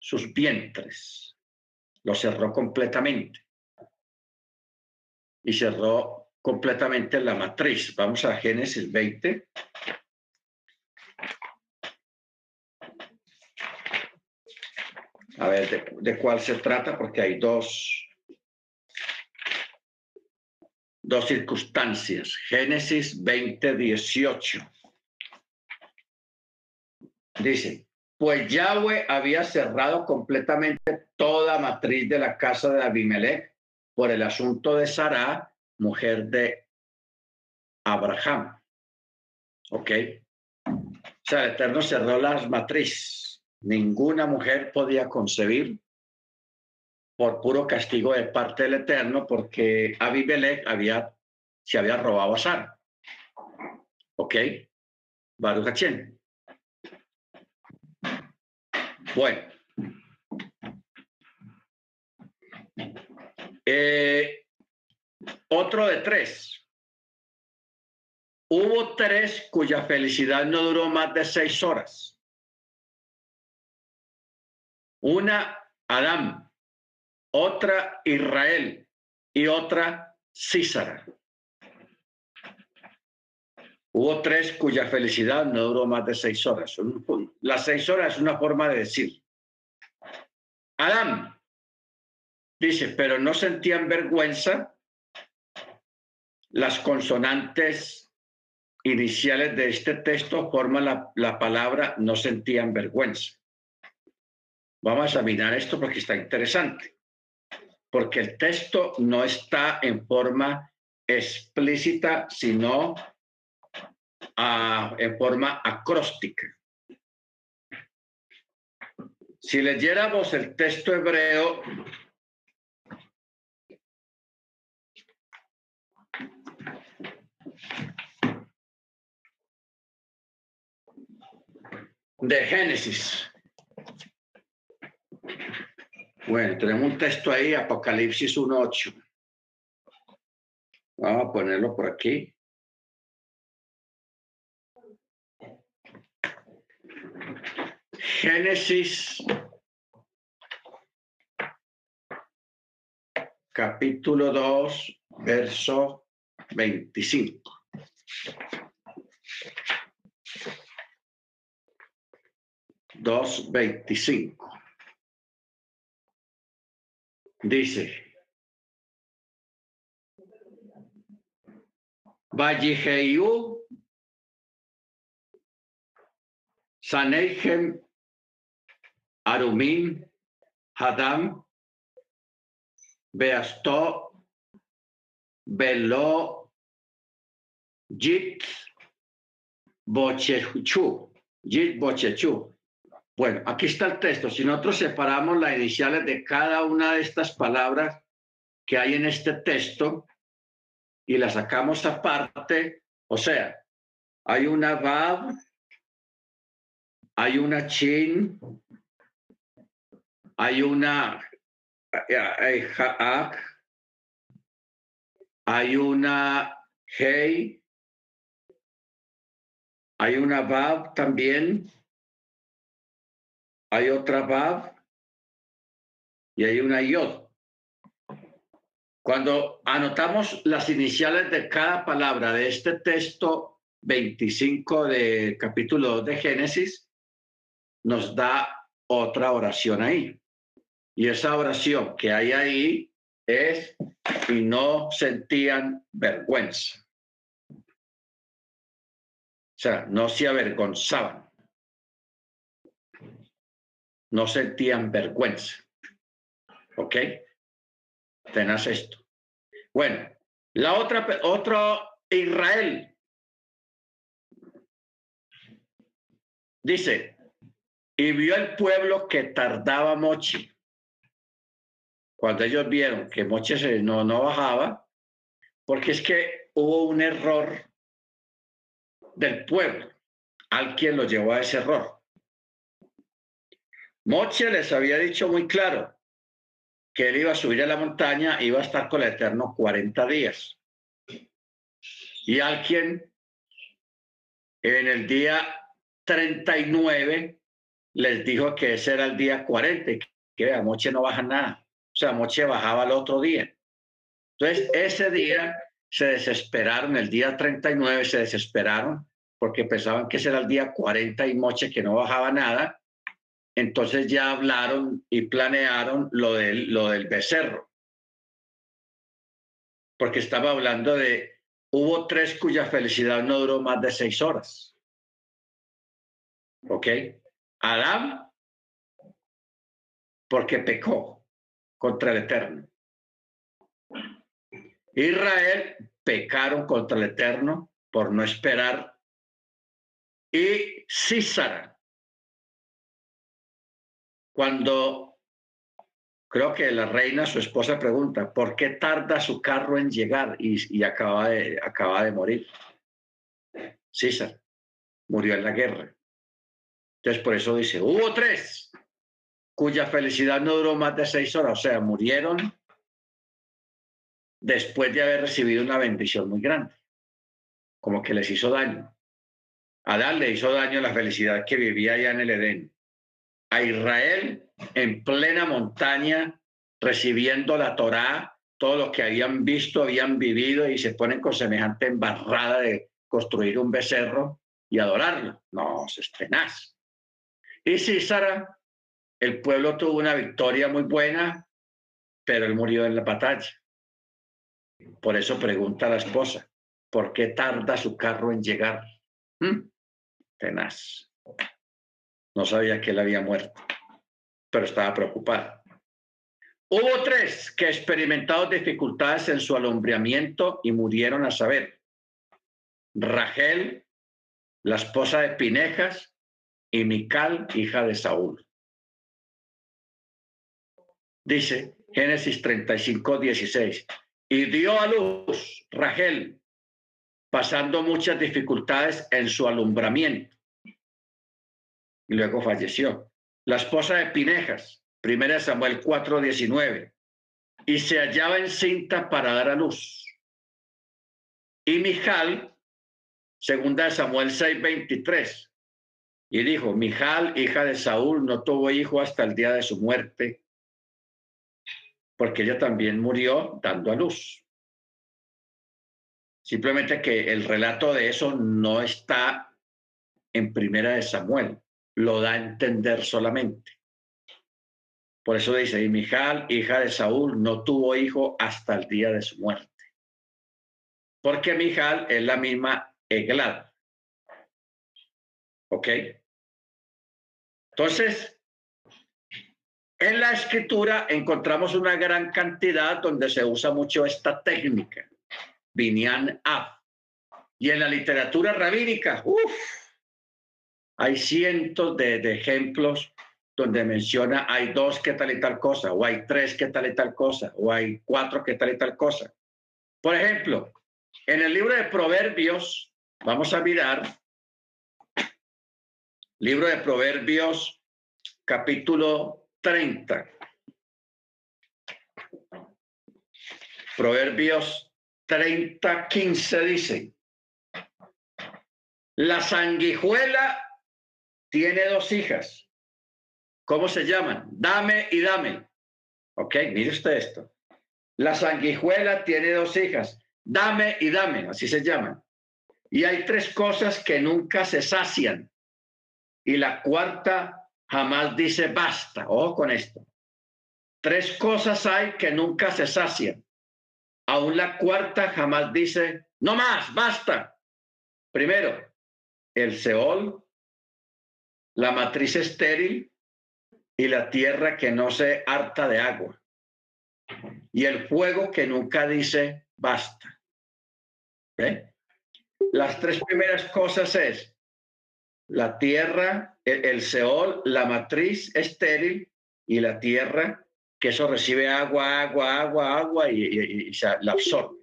sus vientres, lo cerró completamente y cerró completamente la matriz. Vamos a Génesis 20. A ver, de, cuál se trata, porque hay dos, dos circunstancias. Génesis 20, 18. Dice, pues Yahweh había cerrado completamente toda matriz de la casa de Abimelech por el asunto de Sara, mujer de Abraham. ¿Ok? O sea, el Eterno cerró las matriz. Ninguna mujer podía concebir por puro castigo de parte del Eterno porque Abimelech había, se había robado a Sara. ¿Ok? Baruch bueno. Eh, otro de tres. Hubo tres cuya felicidad no duró más de seis horas. Una, Adán, otra, Israel y otra, Císara. Hubo tres cuya felicidad no duró más de seis horas. Las seis horas es una forma de decir. Adán dice, pero no sentían vergüenza las consonantes iniciales de este texto forman la, la palabra no sentían vergüenza. Vamos a examinar esto porque está interesante. Porque el texto no está en forma explícita, sino en forma acróstica. Si leyéramos el texto hebreo, de Génesis. Bueno, tenemos un texto ahí, Apocalipsis 1.8. Vamos a ponerlo por aquí. Génesis capítulo 2, verso 25. Dos veinticinco. Dice, Vallejeyu, Saneijem Arumim, Hadam, Beasto, Belo, Jit, Bochechu, Jit Bochechu. Bueno, aquí está el texto. Si nosotros separamos las iniciales de cada una de estas palabras que hay en este texto y las sacamos aparte, o sea, hay una Bab, hay una Chin, hay una hay, hay una Hey, hay una Bab también, hay otra Bab y hay una Yod. Cuando anotamos las iniciales de cada palabra de este texto 25 de capítulo 2 de Génesis, nos da otra oración ahí. Y esa oración que hay ahí es, y no sentían vergüenza. Sea, no se avergonzaban. No sentían vergüenza. ¿Ok? Tenás esto. Bueno, la otra, otro Israel. Dice, y vio el pueblo que tardaba Mochi. Cuando ellos vieron que Mochi no, no bajaba, porque es que hubo un error del pueblo. Alguien lo llevó a ese error. Moche les había dicho muy claro, que él iba a subir a la montaña, iba a estar con el Eterno 40 días. Y alguien en el día 39 les dijo que ese era el día 40, que a Moche no baja nada. O sea, Moche bajaba el otro día. Entonces, ese día se desesperaron, el día 39 se desesperaron porque pensaban que ese era el día 40 y Moche que no bajaba nada entonces ya hablaron y planearon lo del, lo del becerro. Porque estaba hablando de, hubo tres cuya felicidad no duró más de seis horas. ¿Ok? Adán, porque pecó contra el Eterno. Israel pecaron contra el Eterno por no esperar. Y Císara cuando creo que la reina, su esposa, pregunta, ¿por qué tarda su carro en llegar? Y, acaba, de, acaba de morir. César murió en la guerra. Entonces, por eso dice, hubo tres cuya felicidad no duró más de seis horas, o sea, murieron después de haber recibido una bendición muy grande, como que les hizo daño. A Adán le hizo daño la felicidad que vivía allá en el Edén a Israel en plena montaña, recibiendo la Torá, todo lo que habían visto, habían vivido y se ponen con semejante embarrada de construir un becerro y adorarlo. No, es tenaz. Y Císara, el pueblo tuvo una victoria muy buena, pero él murió en la batalla. Por eso pregunta a la esposa, ¿por qué tarda su carro en llegar? ¿Mm? Tenaz. No sabía que él había muerto, pero estaba preocupada. Hubo tres que experimentaron dificultades en su alumbramiento y murieron a saber. Rachel, la esposa de Pinejas, y Mical, hija de Saúl. Dice Génesis 35, 16. Y dio a luz Rachel, pasando muchas dificultades en su alumbramiento y luego falleció. La esposa de Pinejas, 1 Samuel 4:19, y se hallaba encinta para dar a luz. Y Mijal, segunda de Samuel 6:23, y dijo, Mijal, hija de Saúl, no tuvo hijo hasta el día de su muerte, porque ella también murió dando a luz. Simplemente que el relato de eso no está en primera de Samuel lo da a entender solamente. Por eso dice, y Mijal, hija de Saúl, no tuvo hijo hasta el día de su muerte. Porque Mijal es la misma Eglad. ¿Ok? Entonces, En la escritura encontramos una gran cantidad donde se usa mucho esta técnica, Binyan Af. Y en la literatura rabínica, uff, hay cientos de, de, ejemplos donde menciona hay dos que tal y tal cosa, o hay tres que tal y tal cosa, o hay cuatro que tal y tal cosa. Por ejemplo, en el libro de Proverbios, vamos a mirar, libro de Proverbios, capítulo 30. Proverbios 30, 15 dice, la sanguijuela tiene dos hijas. ¿Cómo se llaman? Dame y dame. Ok, mire usted esto. La sanguijuela tiene dos hijas. Dame y dame, así se llaman. Y hay tres cosas que nunca se sacian. Y la cuarta jamás dice basta. Ojo con esto. Tres cosas hay que nunca se sacian. Aún la cuarta jamás dice, no más, basta. Primero, el Seol, la matriz estéril y la tierra que no se harta de agua. Y el fuego que nunca dice basta. Las tres primeras cosas es la tierra, el, Seol, la matriz estéril y la tierra, que eso recibe agua, agua, agua, agua y, se la absorbe.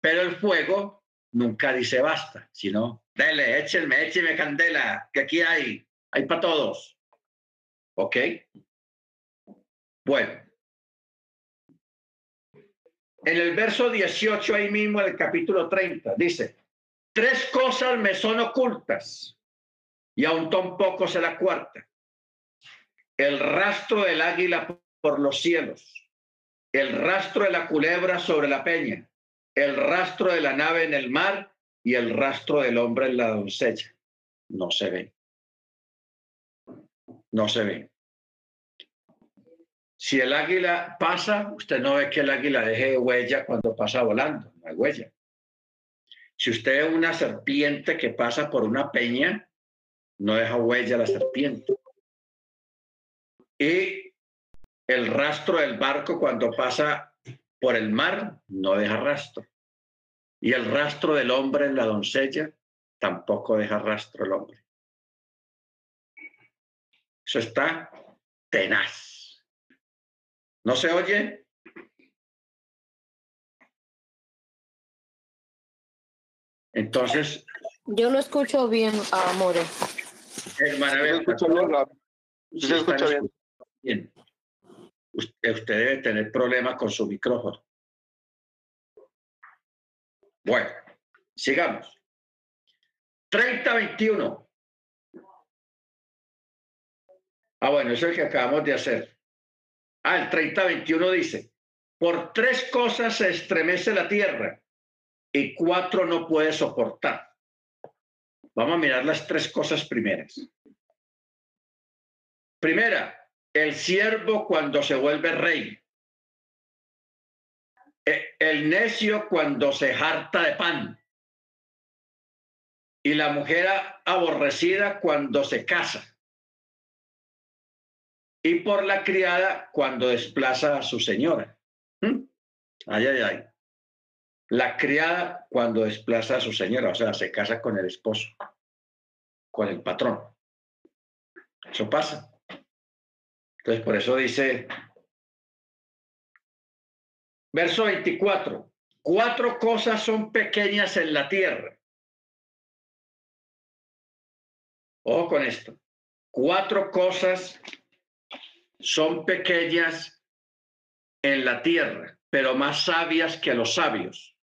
Pero el fuego nunca dice basta, sino, dele, échenme, échenme candela, que aquí hay, hay para todos. ¿Ok? Bueno. En el verso 18, ahí mismo, en el capítulo 30, dice, tres cosas me son ocultas y aún tampoco se la cuarta. El rastro del águila por los cielos, el rastro de la culebra sobre la peña, el rastro de la nave en el mar y el rastro del hombre en la doncella. No se ve no se ve. Si el águila pasa, usted no ve que el águila deje huella cuando pasa volando, no hay huella. Si usted ve una serpiente que pasa por una peña, no deja huella la serpiente. Y el rastro del barco cuando pasa por el mar, no deja rastro. Y el rastro del hombre en la doncella, tampoco deja rastro el hombre. Eso está tenaz. ¿No se oye? Entonces. Yo lo escucho bien, Amore. Hermana, se escucha bien. bien. Usted, usted debe tener problemas con su micrófono. Bueno, sigamos. 30-21. Ah, bueno, eso es el que acabamos de hacer. Ah, el 30-21 dice, por tres cosas se estremece la tierra y cuatro no puede soportar. Vamos a mirar las tres cosas primeras. Primera, el siervo cuando se vuelve rey. E, el necio cuando se harta de pan. Y la mujer aborrecida cuando se casa y por la criada cuando desplaza a su señora. ¿Mm? Ay, ay, ay. La criada cuando desplaza a su señora, o sea, se casa con el esposo, con el patrón. Eso pasa. Entonces, por eso dice, verso 24, cuatro cosas son pequeñas en la tierra. Ojo con esto. Cuatro cosas son pequeñas en la tierra, pero más sabias que los sabios.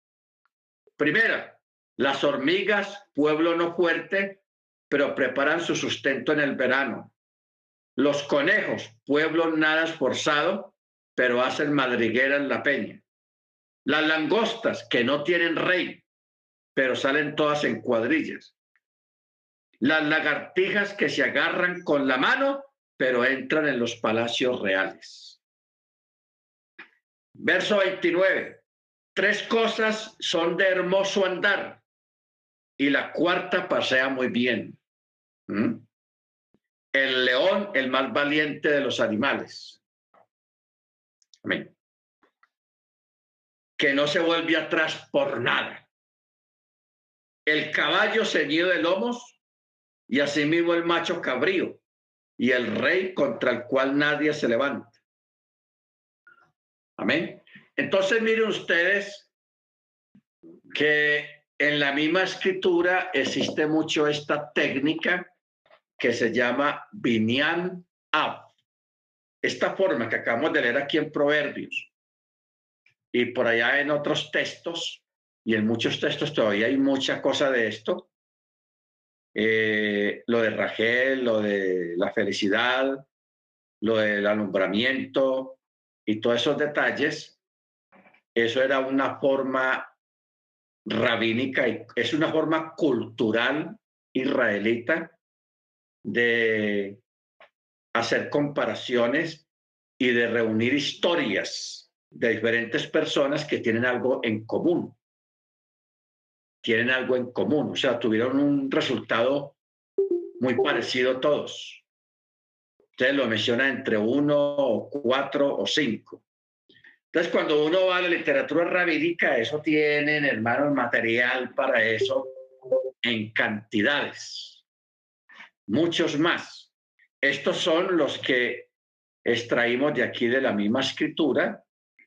Primera, las hormigas, pueblo no fuerte, pero preparan su sustento en el verano. Los conejos, pueblo nada esforzado, pero hacen madriguera en la peña. Las langostas, que no tienen rey, pero salen todas en cuadrillas. Las lagartijas que se agarran con la mano, pero entran en los palacios reales. Verso 29. Tres cosas son de hermoso andar y la cuarta pasea muy bien. ¿Mm? El león, el más valiente de los animales. Amén. Que no se vuelve atrás por nada. El caballo ceñido de lomos y asimismo el macho cabrío y el rey contra el cual nadie se levanta. Amén. Entonces miren ustedes que en la misma escritura existe mucho esta técnica que se llama Binyan Ab. Esta forma que acabamos de leer aquí en Proverbios. Y por allá en otros textos, y en muchos textos todavía hay mucha cosa de esto, eh, lo de Rachel, lo de la felicidad, lo del alumbramiento y todos esos detalles, eso era una forma rabínica y es una forma cultural israelita de hacer comparaciones y de reunir historias de diferentes personas que tienen algo en común. Tienen algo en común, o sea, tuvieron un resultado muy parecido todos. Ustedes lo mencionan entre uno, o cuatro o cinco. Entonces, cuando uno va a la literatura rabínica, eso tienen, hermanos, material para eso en cantidades, muchos más. Estos son los que extraímos de aquí de la misma escritura.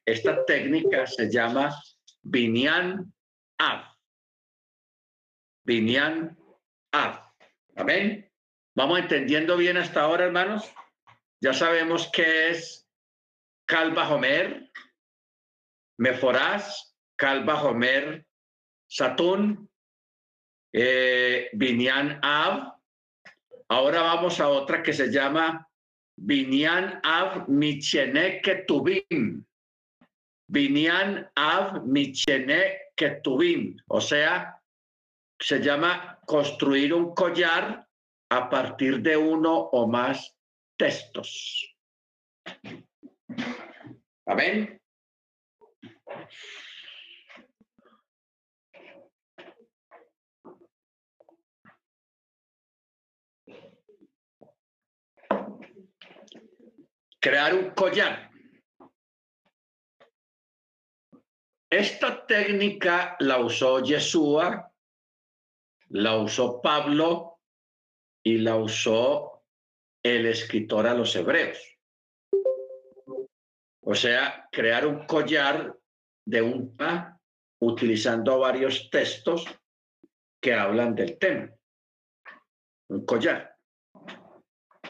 Esta técnica se llama Binyan Av. Binyan Av. Amén. ¿Vamos entendiendo bien hasta ahora, hermanos? Ya sabemos qué es Calva Homer, Meforás, Calva Homer, Satún, eh, Av. Ahora vamos a otra que se llama Binyan Av Michene Ketubim. Binyan Av Michene Ketubim. O sea, se llama construir un collar a partir de uno o más textos. Amén. Crear un collar. Esta técnica la usó Yeshua, la usó Pablo y la usó el escritor a los hebreos. O sea, crear un collar de un pa utilizando varios textos que hablan del tema. Un collar.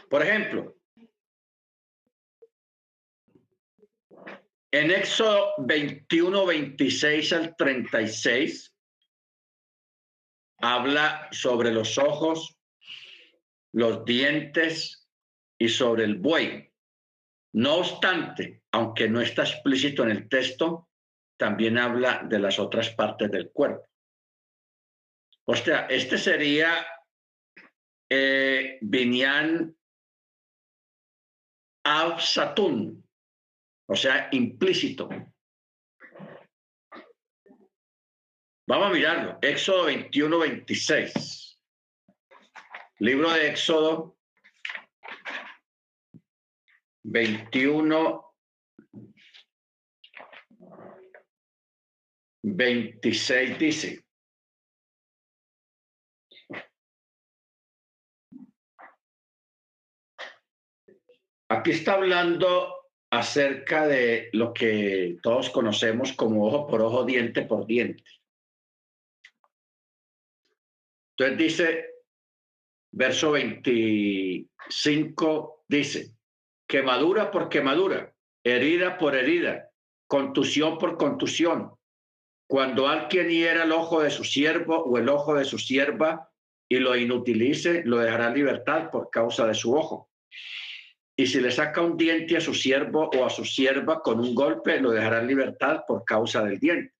Por ejemplo, en Éxodo 21, 26 al 36, habla sobre los ojos, los dientes y sobre el buey. No obstante, aunque no está explícito en el texto, también habla de las otras partes del cuerpo. O sea, este sería eh, Binyan Absatun, o sea, implícito. Vamos a mirarlo. Éxodo 21, 26. Libro de Éxodo 21, 26 dice. Aquí está hablando acerca de lo que todos conocemos como ojo por ojo, diente por diente. Entonces dice, verso 25, dice, quemadura por quemadura, herida por herida, contusión por contusión, cuando alguien hiera el ojo de su siervo o el ojo de su sierva y lo inutilice, lo dejará libertad por causa de su ojo. Y si le saca un diente a su siervo o a su sierva con un golpe, lo dejará libertad por causa del diente.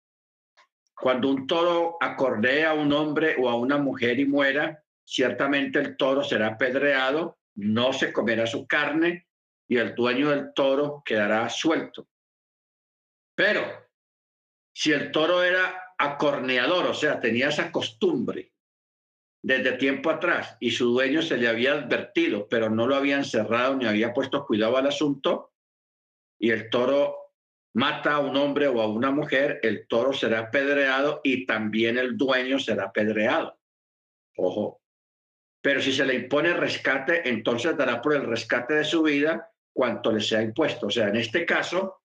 Cuando un toro acordea a un hombre o a una mujer y muera, ciertamente el toro será apedreado, no se comerá su carne y el dueño del toro quedará suelto. Pero si el toro era acorneador, o sea, tenía esa costumbre desde tiempo atrás y su dueño se le había advertido, pero no lo había encerrado ni había puesto cuidado al asunto, y el toro mata a un hombre o a una mujer, el toro será apedreado y también el dueño será apedreado. Ojo. Pero si se le impone rescate, entonces dará por el rescate de su vida cuanto le sea impuesto. O sea, en este caso,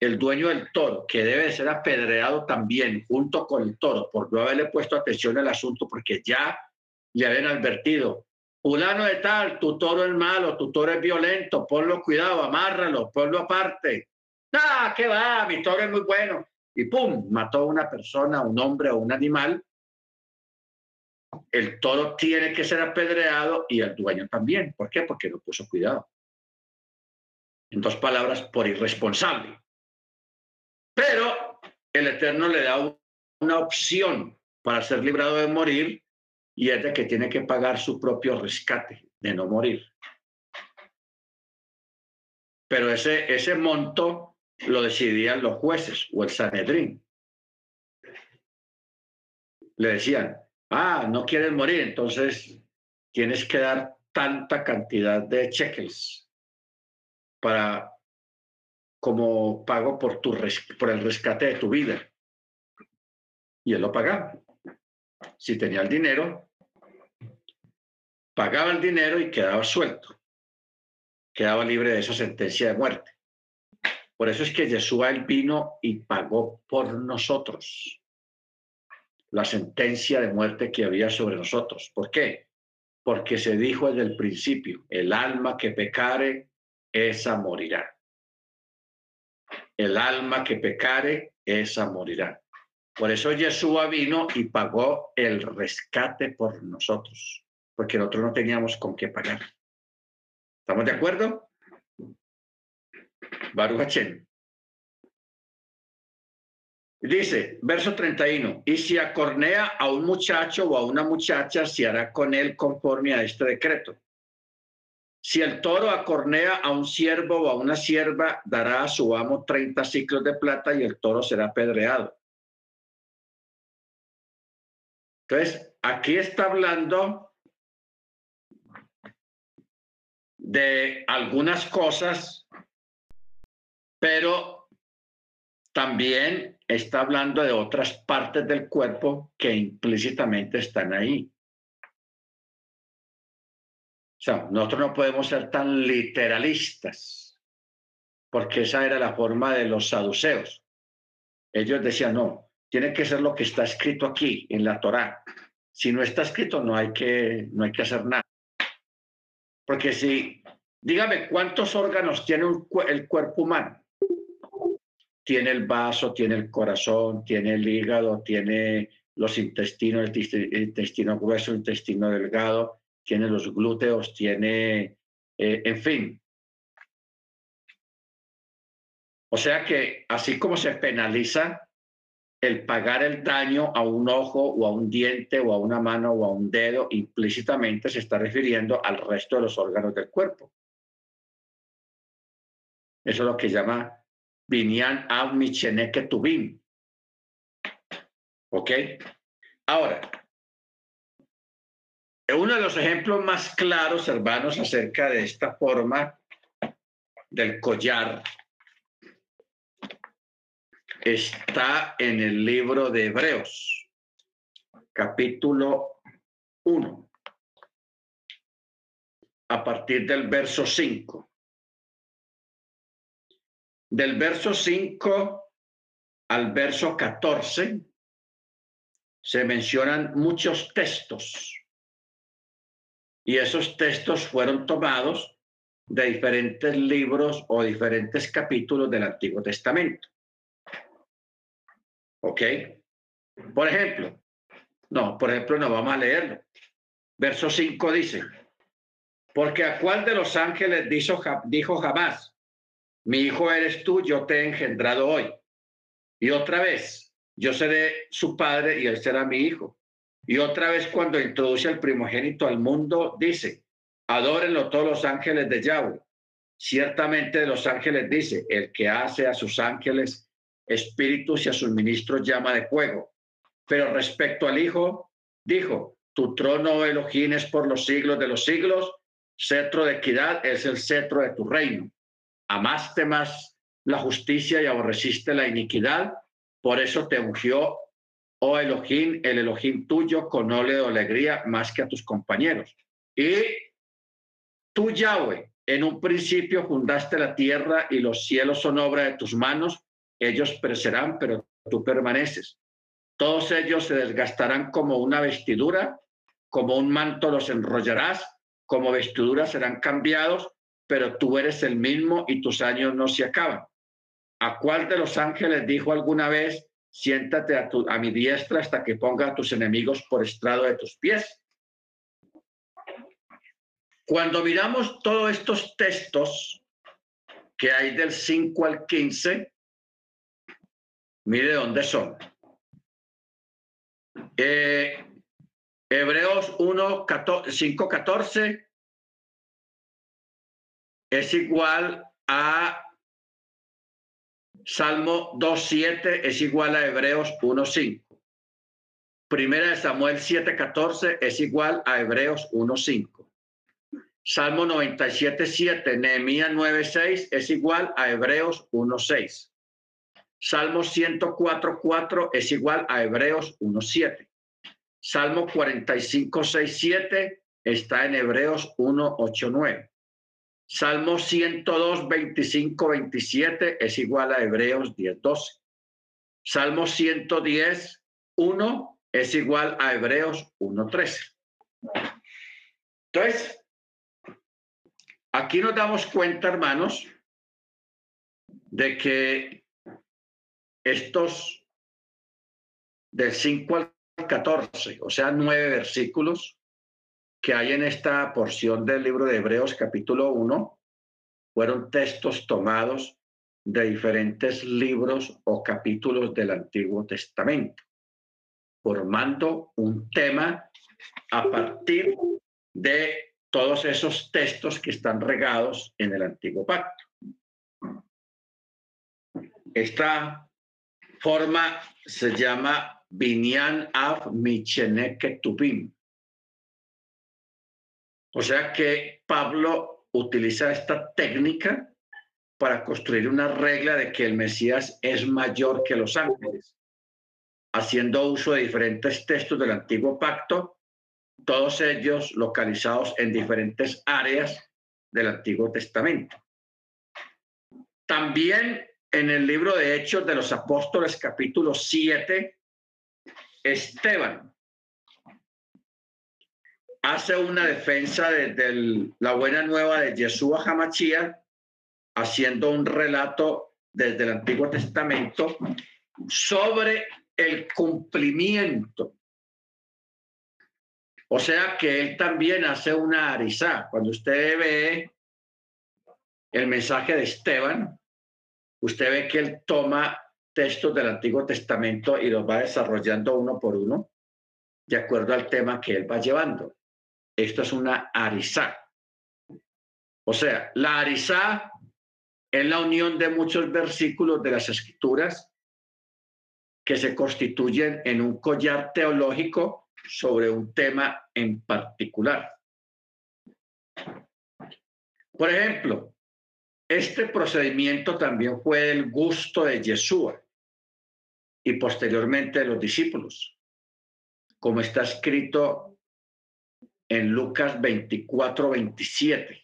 el dueño del toro, que debe ser apedreado también junto con el toro por no haberle puesto atención al asunto, porque ya le habían advertido, fulano de tal, tu toro es malo, tu toro es violento, ponlo cuidado, amárralo, ponlo aparte. Ah, ¿qué va? Mi toro es muy bueno. Y pum, mató a una persona, a un hombre o un animal. El toro tiene que ser apedreado y el dueño también. ¿Por qué? Porque no puso cuidado. En dos palabras, por irresponsable. Pero el Eterno le da una opción para ser librado de morir y es de que tiene que pagar su propio rescate de no morir. Pero ese, ese monto lo decidían los jueces o el Sanedrín. Le decían, ah, no quieres morir, entonces tienes que dar tanta cantidad de cheques para como pago por, tu, por el rescate de tu vida. Y él lo pagaba. Si tenía el dinero, pagaba el dinero y quedaba suelto. Quedaba libre de esa sentencia de muerte. Por eso es que Yeshua vino y pagó por nosotros la sentencia de muerte que había sobre nosotros. ¿Por qué? Porque se dijo desde el principio, el alma que pecare, esa morirá. El alma que pecare, esa morirá. Por eso Yeshua vino y pagó el rescate por nosotros, porque nosotros no teníamos con qué pagar. ¿Estamos de acuerdo? Baruch Dice, verso 31, y si acornea a un muchacho o a una muchacha, se hará con él conforme a este decreto. Si el toro acornea a un siervo o a una sierva, dará a su amo 30 ciclos de plata y el toro será apedreado. Entonces, aquí está hablando de algunas cosas, pero también está hablando de otras partes del cuerpo que implícitamente están ahí. Nosotros no podemos ser tan literalistas, porque esa era la forma de los saduceos. Ellos decían, no, tiene que ser lo que está escrito aquí en la Torá. Si no está escrito, no hay que, no hay que hacer nada. Porque si, dígame, ¿cuántos órganos tiene el cuerpo humano? Tiene el vaso, tiene el corazón, tiene el hígado, tiene los intestinos, el intestino grueso, el intestino delgado, tiene los glúteos, tiene, eh, en fin. O sea que así como se penaliza el pagar el daño a un ojo o a un diente o a una mano o a un dedo, implícitamente se está refiriendo al resto de los órganos del cuerpo. Eso es lo que llama Binyan Av Micheneke Tubim. ¿Ok? Ahora, uno de los ejemplos más claros, hermanos, acerca de esta forma del collar está en el libro de Hebreos, capítulo 1, a partir del verso 5. Del verso 5 al verso 14 se mencionan muchos textos y esos textos fueron tomados de diferentes libros o diferentes capítulos del Antiguo Testamento. ¿Ok? Por ejemplo, no, por ejemplo, no vamos a leerlo. Verso 5 dice, porque a cuál de los ángeles dijo, dijo jamás, mi hijo eres tú, yo te he engendrado hoy. Y otra vez, yo seré su padre y él será mi hijo. Y otra vez cuando introduce al primogénito al mundo, dice, adórenlo todos los ángeles de Yahweh. Ciertamente de los ángeles dice, el que hace a sus ángeles espíritus y a sus ministros llama de fuego. Pero respecto al Hijo, dijo, tu trono, Elohim, es por los siglos de los siglos, cetro de equidad es el cetro de tu reino. Amaste más la justicia y aborreciste la iniquidad. Por eso te ungió, oh Elohim, el Elohim tuyo, con óleo de alegría más que a tus compañeros. Y tú, Yahweh, en un principio fundaste la tierra y los cielos son obra de tus manos. Ellos perecerán, pero tú permaneces. Todos ellos se desgastarán como una vestidura, como un manto los enrollarás, como vestidura serán cambiados, pero tú eres el mismo y tus años no se acaban. ¿A cuál de los ángeles dijo alguna vez, siéntate a, a mi diestra hasta que ponga a tus enemigos por estrado de tus pies? Cuando miramos todos estos textos que hay del 5 al 15, mire dónde son. Eh, Hebreos 1, 5, 14 es igual a Salmo 2, 7 es igual a Hebreos 1, 5. Primera de Samuel 7, 14 es igual a Hebreos 1, 5. Salmo 97, 7, Nehemías 9, 6 es igual a Hebreos 1, 6. Salmo 104, 4 es igual a Hebreos 1, 7. Salmo 45, 6, 7 está en Hebreos 1, 8, 9. Salmo 102, 25, 27 es igual a Hebreos 10, 12. Salmo 110, 1 es igual a Hebreos 1, 13. Entonces, aquí nos damos cuenta, hermanos, de que estos del 5 al 14, o sea, nueve versículos que hay en esta porción del libro de Hebreos capítulo 1, fueron textos tomados de diferentes libros o capítulos del Antiguo Testamento, formando un tema a partir de todos esos textos que están regados en el Antiguo Pacto. Esta forma se llama Binyan Av Micheneke Tubim. O sea que Pablo utiliza esta técnica para construir una regla de que el Mesías es mayor que los ángeles, haciendo uso de diferentes textos del antiguo pacto, todos ellos localizados en diferentes áreas del Antiguo Testamento. También en el libro de Hechos de los Apóstoles, capítulo 7, Esteban hace una defensa desde la buena nueva de Yeshua Hamachía, haciendo un relato desde el Antiguo Testamento sobre el cumplimiento. O sea que él también hace una arizá. Cuando usted ve el mensaje de Esteban, usted ve que él toma textos del Antiguo Testamento y los va desarrollando uno por uno de acuerdo al tema que él va llevando. Esto es una arizá. O sea, la arizá es la unión de muchos versículos de las escrituras que se constituyen en un collar teológico sobre un tema en particular. Por ejemplo, este procedimiento también fue el gusto de Yeshua y posteriormente los discípulos, como está escrito en Lucas 24, 27,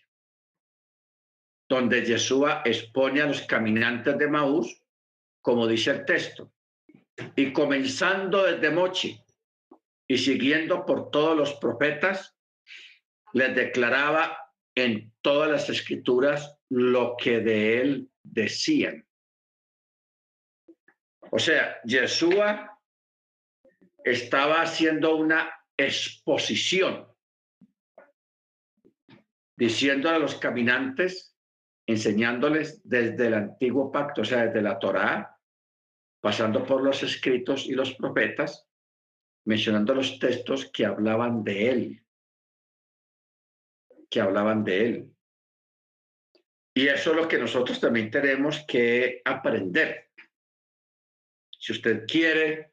donde Yeshua expone a los caminantes de Maús, como dice el texto, y comenzando desde Mochi y siguiendo por todos los profetas, les declaraba en todas las escrituras lo que de él decían. O sea, Yeshua estaba haciendo una exposición, diciéndole a los caminantes, enseñándoles desde el antiguo pacto, o sea, desde la Torá, pasando por los escritos y los profetas, mencionando los textos que hablaban de él, que hablaban de él. Y eso es lo que nosotros también tenemos que aprender. Si usted quiere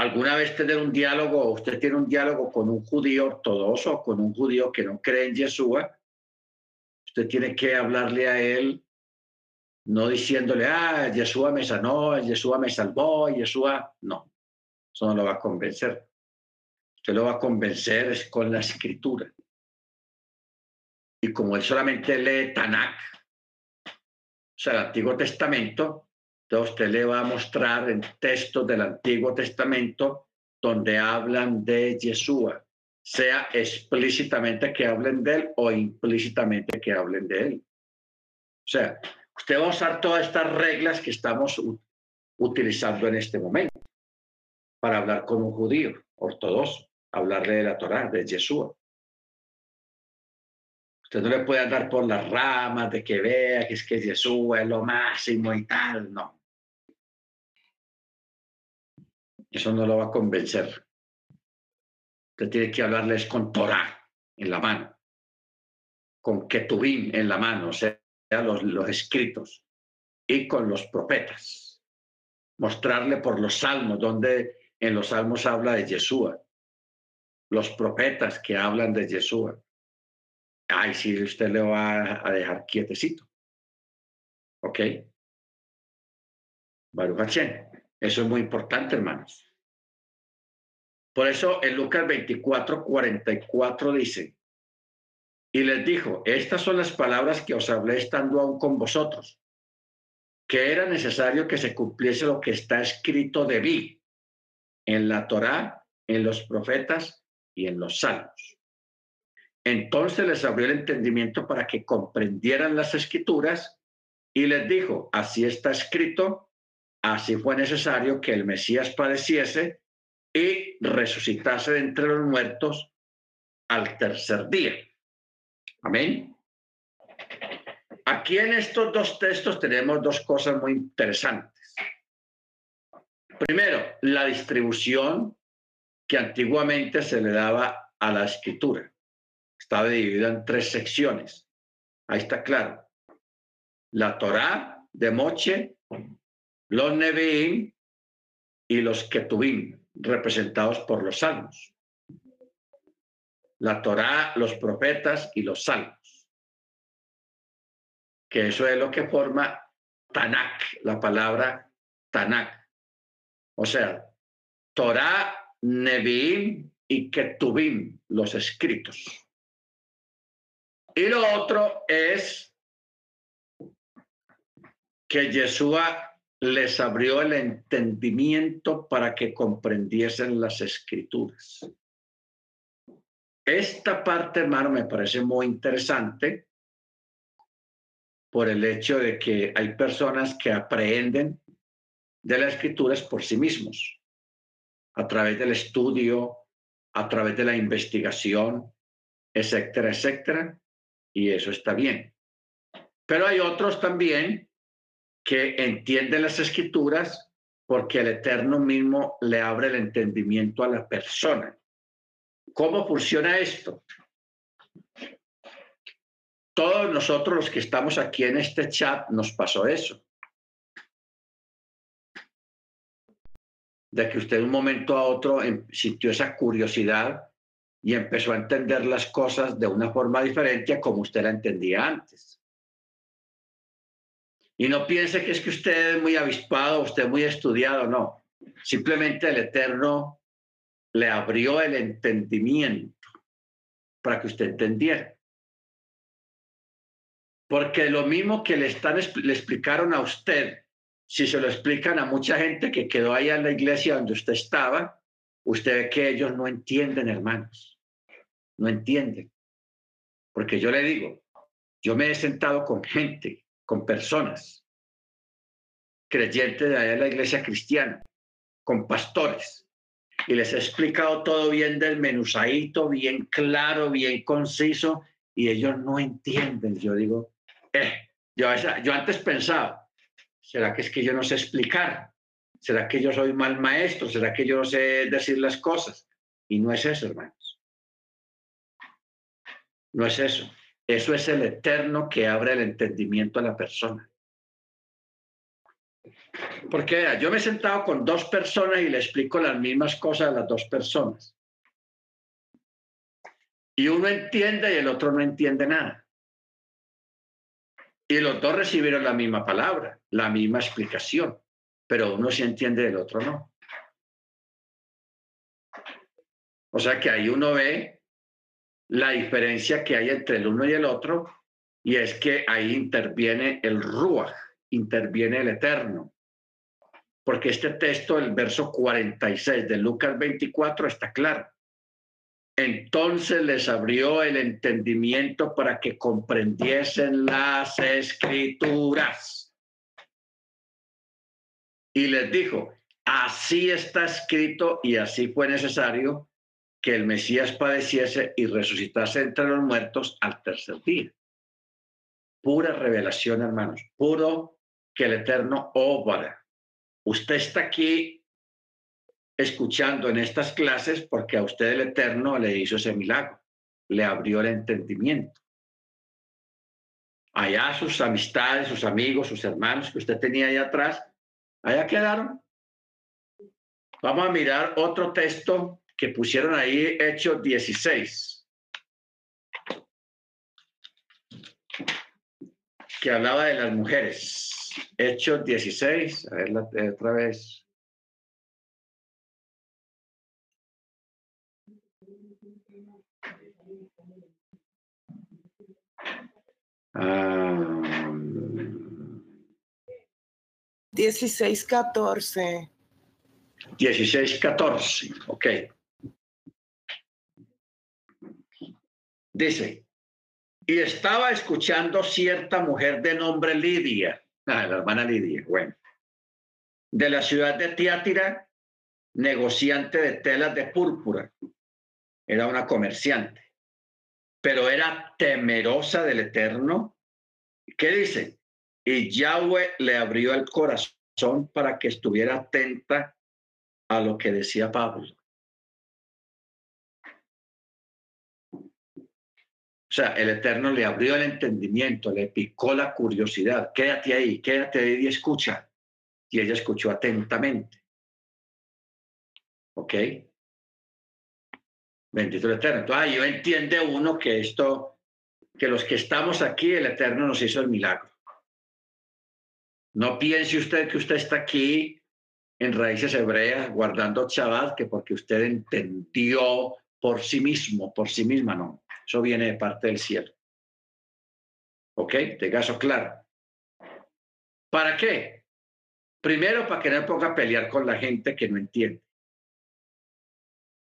alguna vez tener un diálogo, usted tiene un diálogo con un judío ortodoxo con un judío que no cree en Yeshua, usted tiene que hablarle a él no diciéndole, ah, Yeshua me sanó, Yeshua me salvó, Yeshua, no, eso no lo va a convencer. Usted lo va a convencer con la escritura. Y como él solamente lee Tanakh, o sea, el Antiguo Testamento, entonces usted le va a mostrar en textos del Antiguo Testamento donde hablan de Yeshua, sea explícitamente que hablen de él o implícitamente que hablen de él. O sea, usted va a usar todas estas reglas que estamos utilizando en este momento para hablar con un judío ortodoxo, hablarle de la Torá, de Yeshua. Usted no le puede andar por las ramas de que vea que es que Yeshua es lo máximo y tal, no. Eso no lo va a convencer. Usted tiene que hablarles con Torah en la mano, con Ketubim en la mano, o sea, los, los escritos, y con los profetas. Mostrarle por los salmos, donde en los salmos habla de Yeshua, los profetas que hablan de Yeshua. Ay, si usted le va a dejar quietecito. ¿Ok? Baruch eso es muy importante, hermanos. Por eso en Lucas 24, 44 dice, y les dijo, estas son las palabras que os hablé estando aún con vosotros, que era necesario que se cumpliese lo que está escrito de mí en la Torá, en los profetas y en los salmos. Entonces les abrió el entendimiento para que comprendieran las escrituras y les dijo, así está escrito Así fue necesario que el Mesías padeciese y resucitase de entre los muertos al tercer día. Amén. Aquí en estos dos textos tenemos dos cosas muy interesantes. Primero, la distribución que antiguamente se le daba a la escritura. Estaba dividida en tres secciones. Ahí está claro. La Torá de Moche, los Nevi'im y los Ketubim, representados por los salmos. La Torá, los profetas y los salmos. Que eso es lo que forma Tanakh, la palabra Tanakh. O sea, Torá, Nevi'im y Ketubim, los escritos. Y lo otro es que Yeshua les abrió el entendimiento para que comprendiesen las escrituras. Esta parte, hermano, me parece muy interesante por el hecho de que hay personas que aprenden de las escrituras por sí mismos, a través del estudio, a través de la investigación, etcétera, etcétera, y eso está bien. Pero hay otros también que entiende las escrituras porque el Eterno mismo le abre el entendimiento a la persona. ¿Cómo funciona esto? Todos nosotros los que estamos aquí en este chat nos pasó eso. De que usted de un momento a otro em, sintió esa curiosidad y empezó a entender las cosas de una forma diferente a como usted la entendía antes. Y no piense que es que usted es muy avispado, usted muy estudiado, no. Simplemente el Eterno le abrió el entendimiento para que usted entendiera. Porque lo mismo que le, están, le explicaron a usted, si se lo explican a mucha gente que quedó allá en la iglesia donde usted estaba, usted ve que ellos no entienden, hermanos. No entienden. Porque yo le digo, yo me he sentado con gente con personas creyentes de la iglesia cristiana, con pastores, y les he explicado todo bien del menusadito, bien claro, bien conciso, y ellos no entienden. Yo digo, eh, yo, yo antes pensaba, ¿será que es que yo no sé explicar? ¿Será que yo soy mal maestro? ¿Será que yo no sé decir las cosas? Y no es eso, hermanos. No es eso. Eso es el eterno que abre el entendimiento a la persona. Porque yo me he sentado con dos personas y le explico las mismas cosas a las dos personas. Y uno entiende y el otro no entiende nada. Y los dos recibieron la misma palabra, la misma explicación, pero uno sí entiende el otro no. O sea que ahí uno ve la diferencia que hay entre el uno y el otro, y es que ahí interviene el Ruach, interviene el Eterno. Porque este texto, el verso 46 de Lucas 24, está claro. Entonces les abrió el entendimiento para que comprendiesen las escrituras. Y les dijo, así está escrito y así fue necesario que el Mesías padeciese y resucitase entre los muertos al tercer día. Pura revelación, hermanos, puro que el Eterno obra. Usted está aquí escuchando en estas clases porque a usted el Eterno le hizo ese milagro, le abrió el entendimiento. Allá sus amistades, sus amigos, sus hermanos que usted tenía ahí atrás, allá quedaron. Vamos a mirar otro texto que pusieron ahí, Hechos 16, que hablaba de las mujeres. Hechos 16, a ver otra vez. Ah, 16, 14. 16, 14, ok. Dice, y estaba escuchando cierta mujer de nombre Lidia, ah, la hermana Lidia, bueno, de la ciudad de Tiátira, negociante de telas de púrpura. Era una comerciante pero era temerosa del Eterno. ¿Qué dice? Y Yahweh le abrió el corazón para que estuviera atenta a lo que decía Pablo. El Eterno le abrió el entendimiento, le picó la curiosidad. Quédate ahí, quédate ahí y escucha. Y ella escuchó atentamente. ¿Ok? Bendito el Eterno. Entonces, yo entiende uno que esto, que los que estamos aquí, el Eterno nos hizo el milagro. No piense usted que usted está aquí en raíces hebreas guardando Shabbat, que porque usted entendió por sí mismo, por sí misma, no. Eso viene de parte del cielo. ¿Ok? De caso claro. ¿Para qué? Primero, para que no ponga a pelear con la gente que no entiende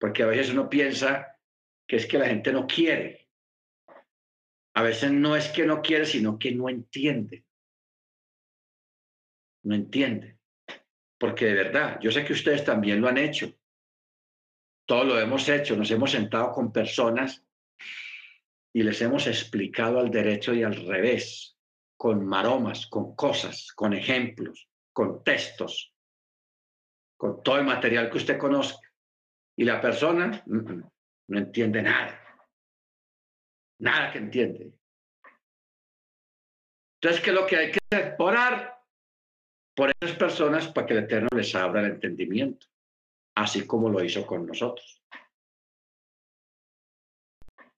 porque a veces uno piensa que es que la gente no quiere. A veces no es que no quiere, sino que no entiende. No entiende. Porque de verdad, yo sé que ustedes también lo han hecho. Todo lo hemos hecho. Nos hemos sentado con personas y les hemos explicado al derecho y al revés, con maromas, con cosas, con ejemplos, con textos, con todo el material que usted conozca. Y la persona no entiende nada. Nada que entiende. Entonces, ¿qué es lo que hay que hacer? Orar por esas personas para que el Eterno les abra el entendimiento, así como lo hizo con nosotros.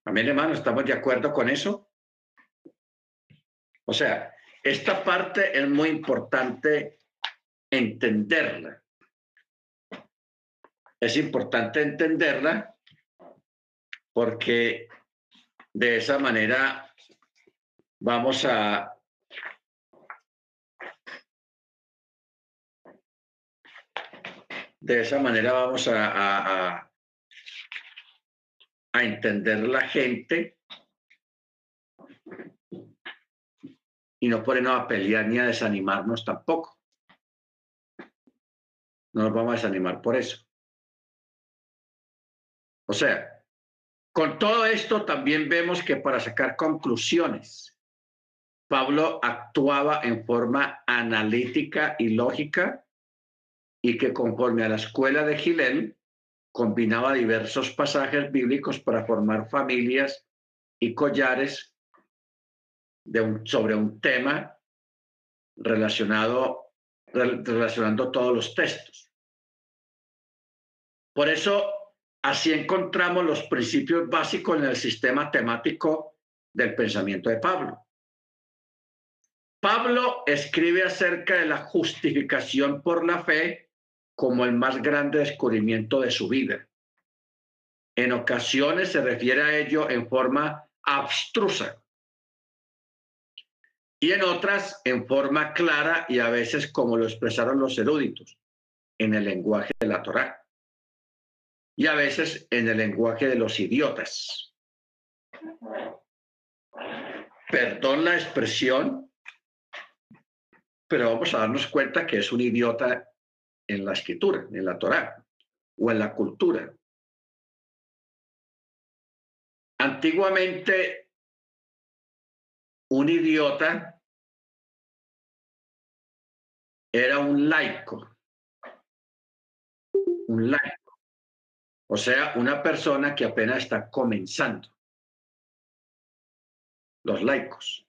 Amén, hermano, ¿estamos de acuerdo con eso? O sea, esta parte es muy importante entenderla es importante entenderla porque de esa manera vamos a de esa manera vamos a, a, a entender la gente y no ponernos a pelear ni a desanimarnos tampoco. No nos vamos a desanimar por eso. O sea, con todo esto también vemos que para sacar conclusiones, Pablo actuaba en forma analítica y lógica y que conforme a la escuela de Gilel, combinaba diversos pasajes bíblicos para formar familias y collares sobre un tema relacionado, relacionando todos los textos. Por eso Así encontramos los principios básicos en el sistema temático del pensamiento de Pablo. Pablo escribe acerca de la justificación por la fe como el más grande descubrimiento de su vida. En ocasiones se refiere a ello en forma abstrusa y en otras en forma clara y a veces como lo expresaron los eruditos, en el lenguaje de la Torá y a veces en el lenguaje de los idiotas. Perdón la expresión, pero vamos a darnos cuenta que es un idiota en la escritura, en la Torá o en la cultura. Antiguamente, un idiota era un laico, un laico, o sea, una persona que apenas está comenzando. Los laicos.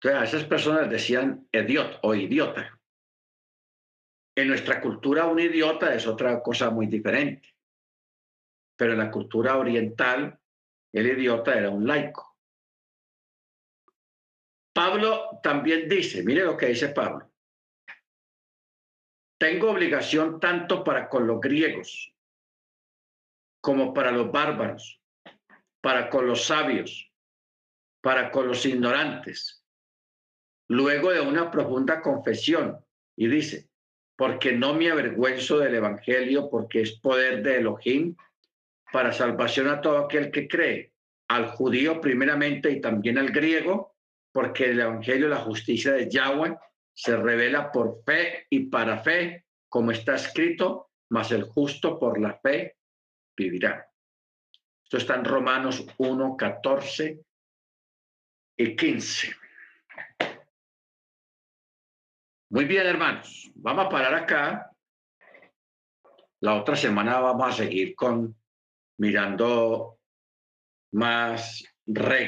Entonces, a esas personas decían idiot o idiota. En nuestra cultura, un idiota es otra cosa muy diferente pero en la cultura oriental el idiota era un laico. Pablo también dice, mire lo que dice Pablo, tengo obligación tanto para con los griegos como para los bárbaros, para con los sabios, para con los ignorantes. Luego de una profunda confesión, y dice, porque no me avergüenzo del Evangelio, porque es poder de Elohim para salvación a todo aquel que cree, al judío primeramente y también al griego, porque el Evangelio, la justicia de Yahweh, se revela por fe y para fe, como está escrito, mas el justo por la fe vivirá. Esto está en Romanos 1, 14 y 15. Muy bien, hermanos, vamos a parar acá. La otra semana vamos a seguir con mirando más reglas